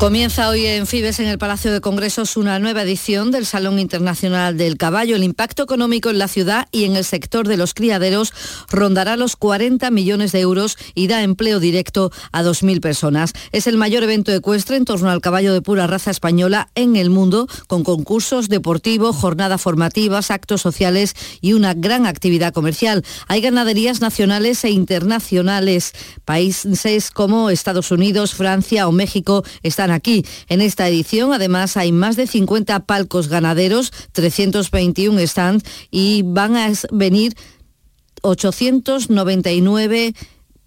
Comienza hoy en Fibes, en el Palacio de Congresos, una nueva edición del Salón Internacional del Caballo. El impacto económico en la ciudad y en el sector de los criaderos rondará los 40 millones de euros y da empleo directo a 2.000 personas. Es el mayor evento ecuestre en torno al caballo de pura raza española en el mundo, con concursos deportivos, jornadas formativas, actos sociales y una gran actividad comercial. Hay ganaderías nacionales e internacionales. Países como Estados Unidos, Francia o México están aquí. En esta edición, además, hay más de 50 palcos ganaderos, 321 stands y van a venir 899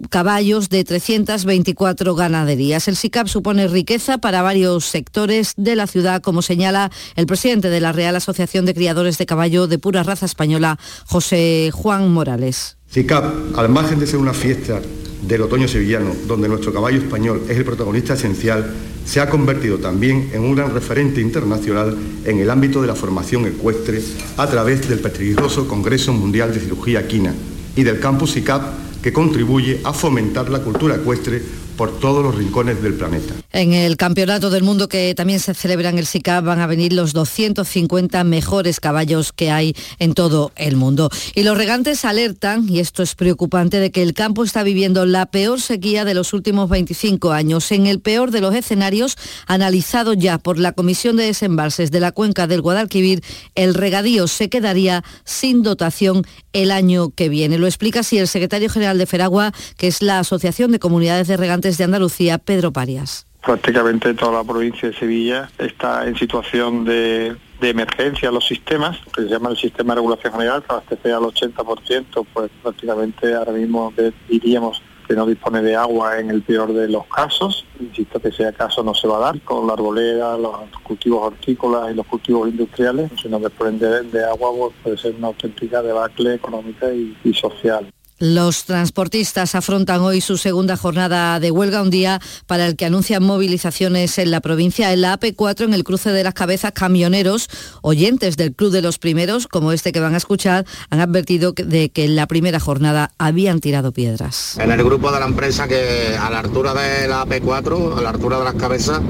caballos de 324 ganaderías. El SICAP supone riqueza para varios sectores de la ciudad, como señala el presidente de la Real Asociación de Criadores de Caballo de pura raza española, José Juan Morales. CICAP, al margen de ser una fiesta del otoño sevillano, donde nuestro caballo español es el protagonista esencial, se ha convertido también en un gran referente internacional en el ámbito de la formación ecuestre a través del prestigioso Congreso Mundial de Cirugía Quina y del campus ICAP que contribuye a fomentar la cultura ecuestre por todos los rincones del planeta. En el Campeonato del Mundo que también se celebra en el SICA van a venir los 250 mejores caballos que hay en todo el mundo. Y los regantes alertan, y esto es preocupante, de que el campo está viviendo la peor sequía de los últimos 25 años, en el peor de los escenarios analizado ya por la Comisión de Desembalses de la Cuenca del Guadalquivir, el regadío se quedaría sin dotación el año que viene. Lo explica así el secretario general de Feragua, que es la Asociación de Comunidades de Regantes de Andalucía, Pedro Parias. Prácticamente toda la provincia de Sevilla está en situación de, emergencia los sistemas, que se llama el sistema de regulación general, que abastece al 80%, pues prácticamente ahora mismo diríamos que no dispone de agua en el peor de los casos. Insisto que ese caso no se va a dar con la arboleda, los cultivos hortícolas y los cultivos industriales. Si no desprende de agua pues puede ser una auténtica debacle económica y social. Los transportistas afrontan hoy su segunda jornada de huelga, un día para el que anuncian movilizaciones en la provincia. En la AP4, en el cruce de las cabezas, camioneros, oyentes del Club de los Primeros, como este que van a escuchar, han advertido de que en la primera jornada habían tirado piedras. En el grupo de la empresa que a la altura de la AP4, a la altura de las cabezas,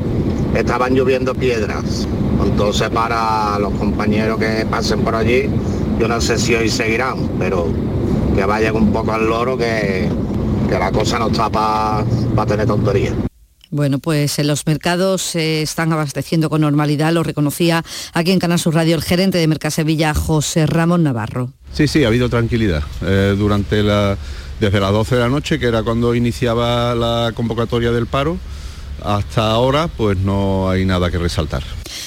estaban lloviendo piedras. Entonces para los compañeros que pasen por allí, yo no sé si hoy seguirán, pero que vayan un poco al loro, que, la cosa no está para tener tonterías. Bueno, pues en los mercados se están abasteciendo con normalidad, lo reconocía aquí en Canal Sur Radio el gerente de Mercasevilla, José Ramón Navarro. Sí, sí, ha habido tranquilidad. Eh, durante la, desde las 12 de la noche, que era cuando iniciaba la convocatoria del paro, hasta ahora pues no hay nada que resaltar.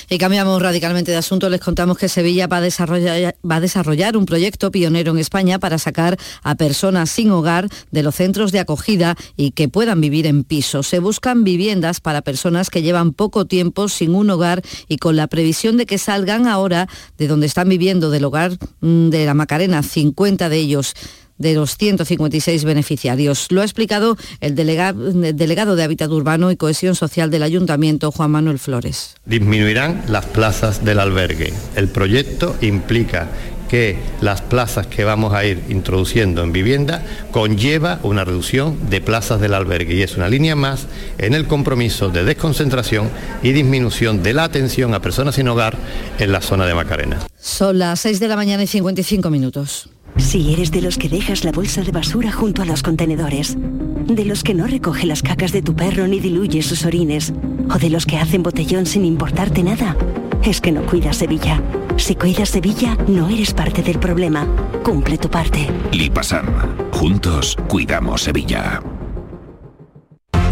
Y cambiamos radicalmente de asunto. Les contamos que Sevilla va a, desarrollar, un proyecto pionero en España para sacar a personas sin hogar de los centros de acogida y que puedan vivir en pisos. Se buscan viviendas para personas que llevan poco tiempo sin un hogar y con la previsión de que salgan ahora de donde están viviendo, del hogar mm, de la Macarena, 50 de ellos de los 156 beneficiarios. Lo ha explicado el delegado, de Hábitat Urbano y Cohesión Social del Ayuntamiento, Juan Manuel Flores. Disminuirán las plazas del albergue. El proyecto implica que las plazas que vamos a ir introduciendo en vivienda conlleva una reducción de plazas del albergue y es una línea más en el compromiso de desconcentración y disminución de la atención a personas sin hogar en la zona de Macarena. Son las 6 de la mañana y 55 minutos. Si eres de los que dejas la bolsa de basura junto a los contenedores, de los que no recoge las cacas de tu perro ni diluye sus orines, o de los que hacen botellón sin importarte nada, es que no cuidas Sevilla. Si cuidas Sevilla, no eres parte del problema. Cumple tu parte. Lipasan. Juntos cuidamos Sevilla.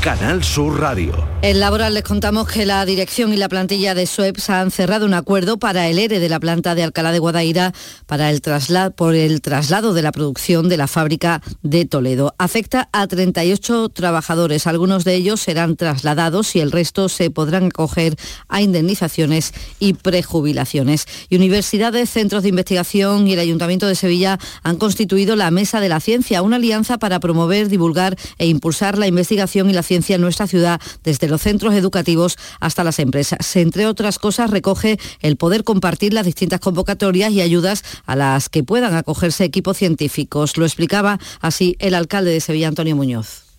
Canal Sur Radio. En Laboral les contamos que la dirección y la plantilla de SUEPS han cerrado un acuerdo para el ERE de la planta de Alcalá de Guadaira para el traslado, por el traslado de la producción de la fábrica de Toledo. Afecta a 38 trabajadores. Algunos de ellos serán trasladados y el resto se podrán acoger a indemnizaciones y prejubilaciones. Universidades, centros de investigación y el Ayuntamiento de Sevilla han constituido la Mesa de la Ciencia, una alianza para promover, divulgar e impulsar la investigación y la ciencia en nuestra ciudad, desde los centros educativos hasta las empresas. Entre otras cosas, recoge el poder compartir las distintas convocatorias y ayudas a las que puedan acogerse equipos científicos. Lo explicaba así el alcalde de Sevilla, Antonio Muñoz.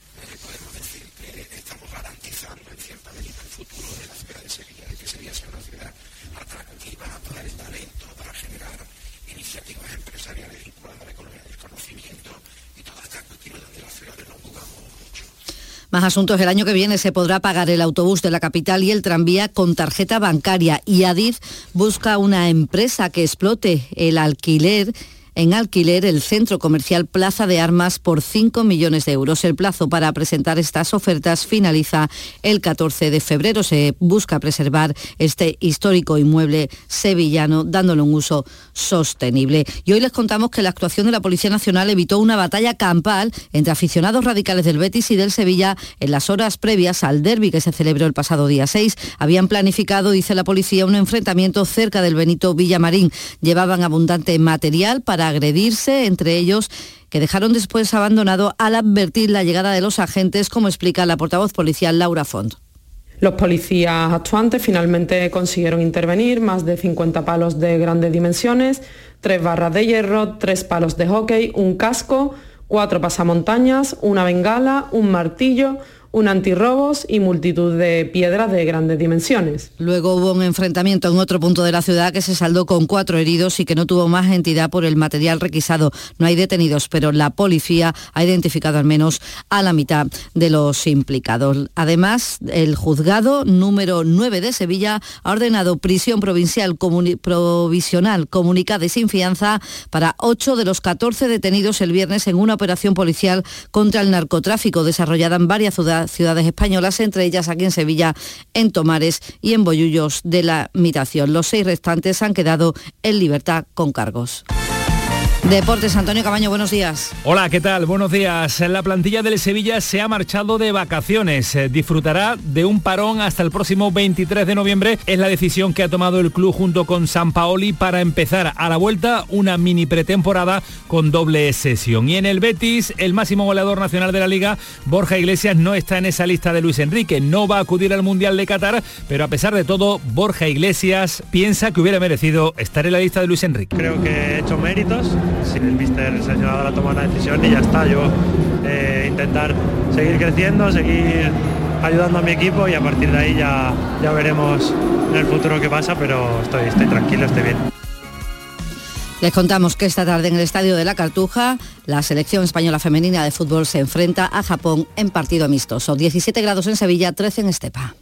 Más asuntos, el año que viene se podrá pagar el autobús de la capital y el tranvía con tarjeta bancaria. Y Adif busca una empresa que explote el alquiler en alquiler el centro comercial Plaza de Armas por 5 millones de euros. El plazo para presentar estas ofertas finaliza el 14 de febrero. Se busca preservar este histórico inmueble sevillano dándole un uso sostenible. Y hoy les contamos que la actuación de la Policía Nacional evitó una batalla campal entre aficionados radicales del Betis y del Sevilla en las horas previas al derby que se celebró el pasado día 6. Habían planificado, dice la policía, un enfrentamiento cerca del Benito Villamarín. Llevaban abundante material para agredirse, entre ellos que dejaron después abandonado al advertir la llegada de los agentes, como explica la portavoz policial Laura Font. Los policías actuantes finalmente consiguieron intervenir más de 50 palos de grandes dimensiones, tres barras de hierro, tres palos de hockey, un casco, cuatro pasamontañas, una bengala, un martillo, un antirrobos y multitud de piedras de grandes dimensiones. Luego hubo un enfrentamiento en otro punto de la ciudad que se saldó con cuatro heridos y que no tuvo más entidad por el material requisado. No hay detenidos, pero la policía ha identificado al menos a la mitad de los implicados. Además, el juzgado número 9 de Sevilla ha ordenado prisión provincial provisional comunicada y sin fianza para ocho de los 14 detenidos el viernes en una operación policial contra el narcotráfico desarrollada en varias ciudades ciudades españolas, entre ellas aquí en Sevilla, en Tomares y en Bollullos de la Mitación. Los seis restantes han quedado en libertad con cargos. Deportes, Antonio Cabaño, buenos días. Hola, ¿qué tal? Buenos días. La plantilla del Sevilla se ha marchado de vacaciones. Eh, disfrutará de un parón hasta el próximo 23 de noviembre. Es la decisión que ha tomado el club junto con San Paoli para empezar a la vuelta una mini pretemporada con doble sesión. Y en el Betis, el máximo goleador nacional de la liga, Borja Iglesias, no está en esa lista de Luis Enrique. No va a acudir al Mundial de Qatar, pero a pesar de todo, Borja Iglesias piensa que hubiera merecido estar en la lista de Luis Enrique. Creo que he hecho méritos si el mister seleccionador ha tomado una decisión y ya está. Yo eh, intentar seguir creciendo, seguir ayudando a mi equipo y a partir de ahí ya, ya veremos en el futuro qué pasa, pero estoy, estoy tranquilo, estoy bien. Les contamos que esta tarde en el Estadio de la Cartuja, la selección española femenina de fútbol se enfrenta a Japón en partido amistoso. 17 grados en Sevilla, 13 en Estepa.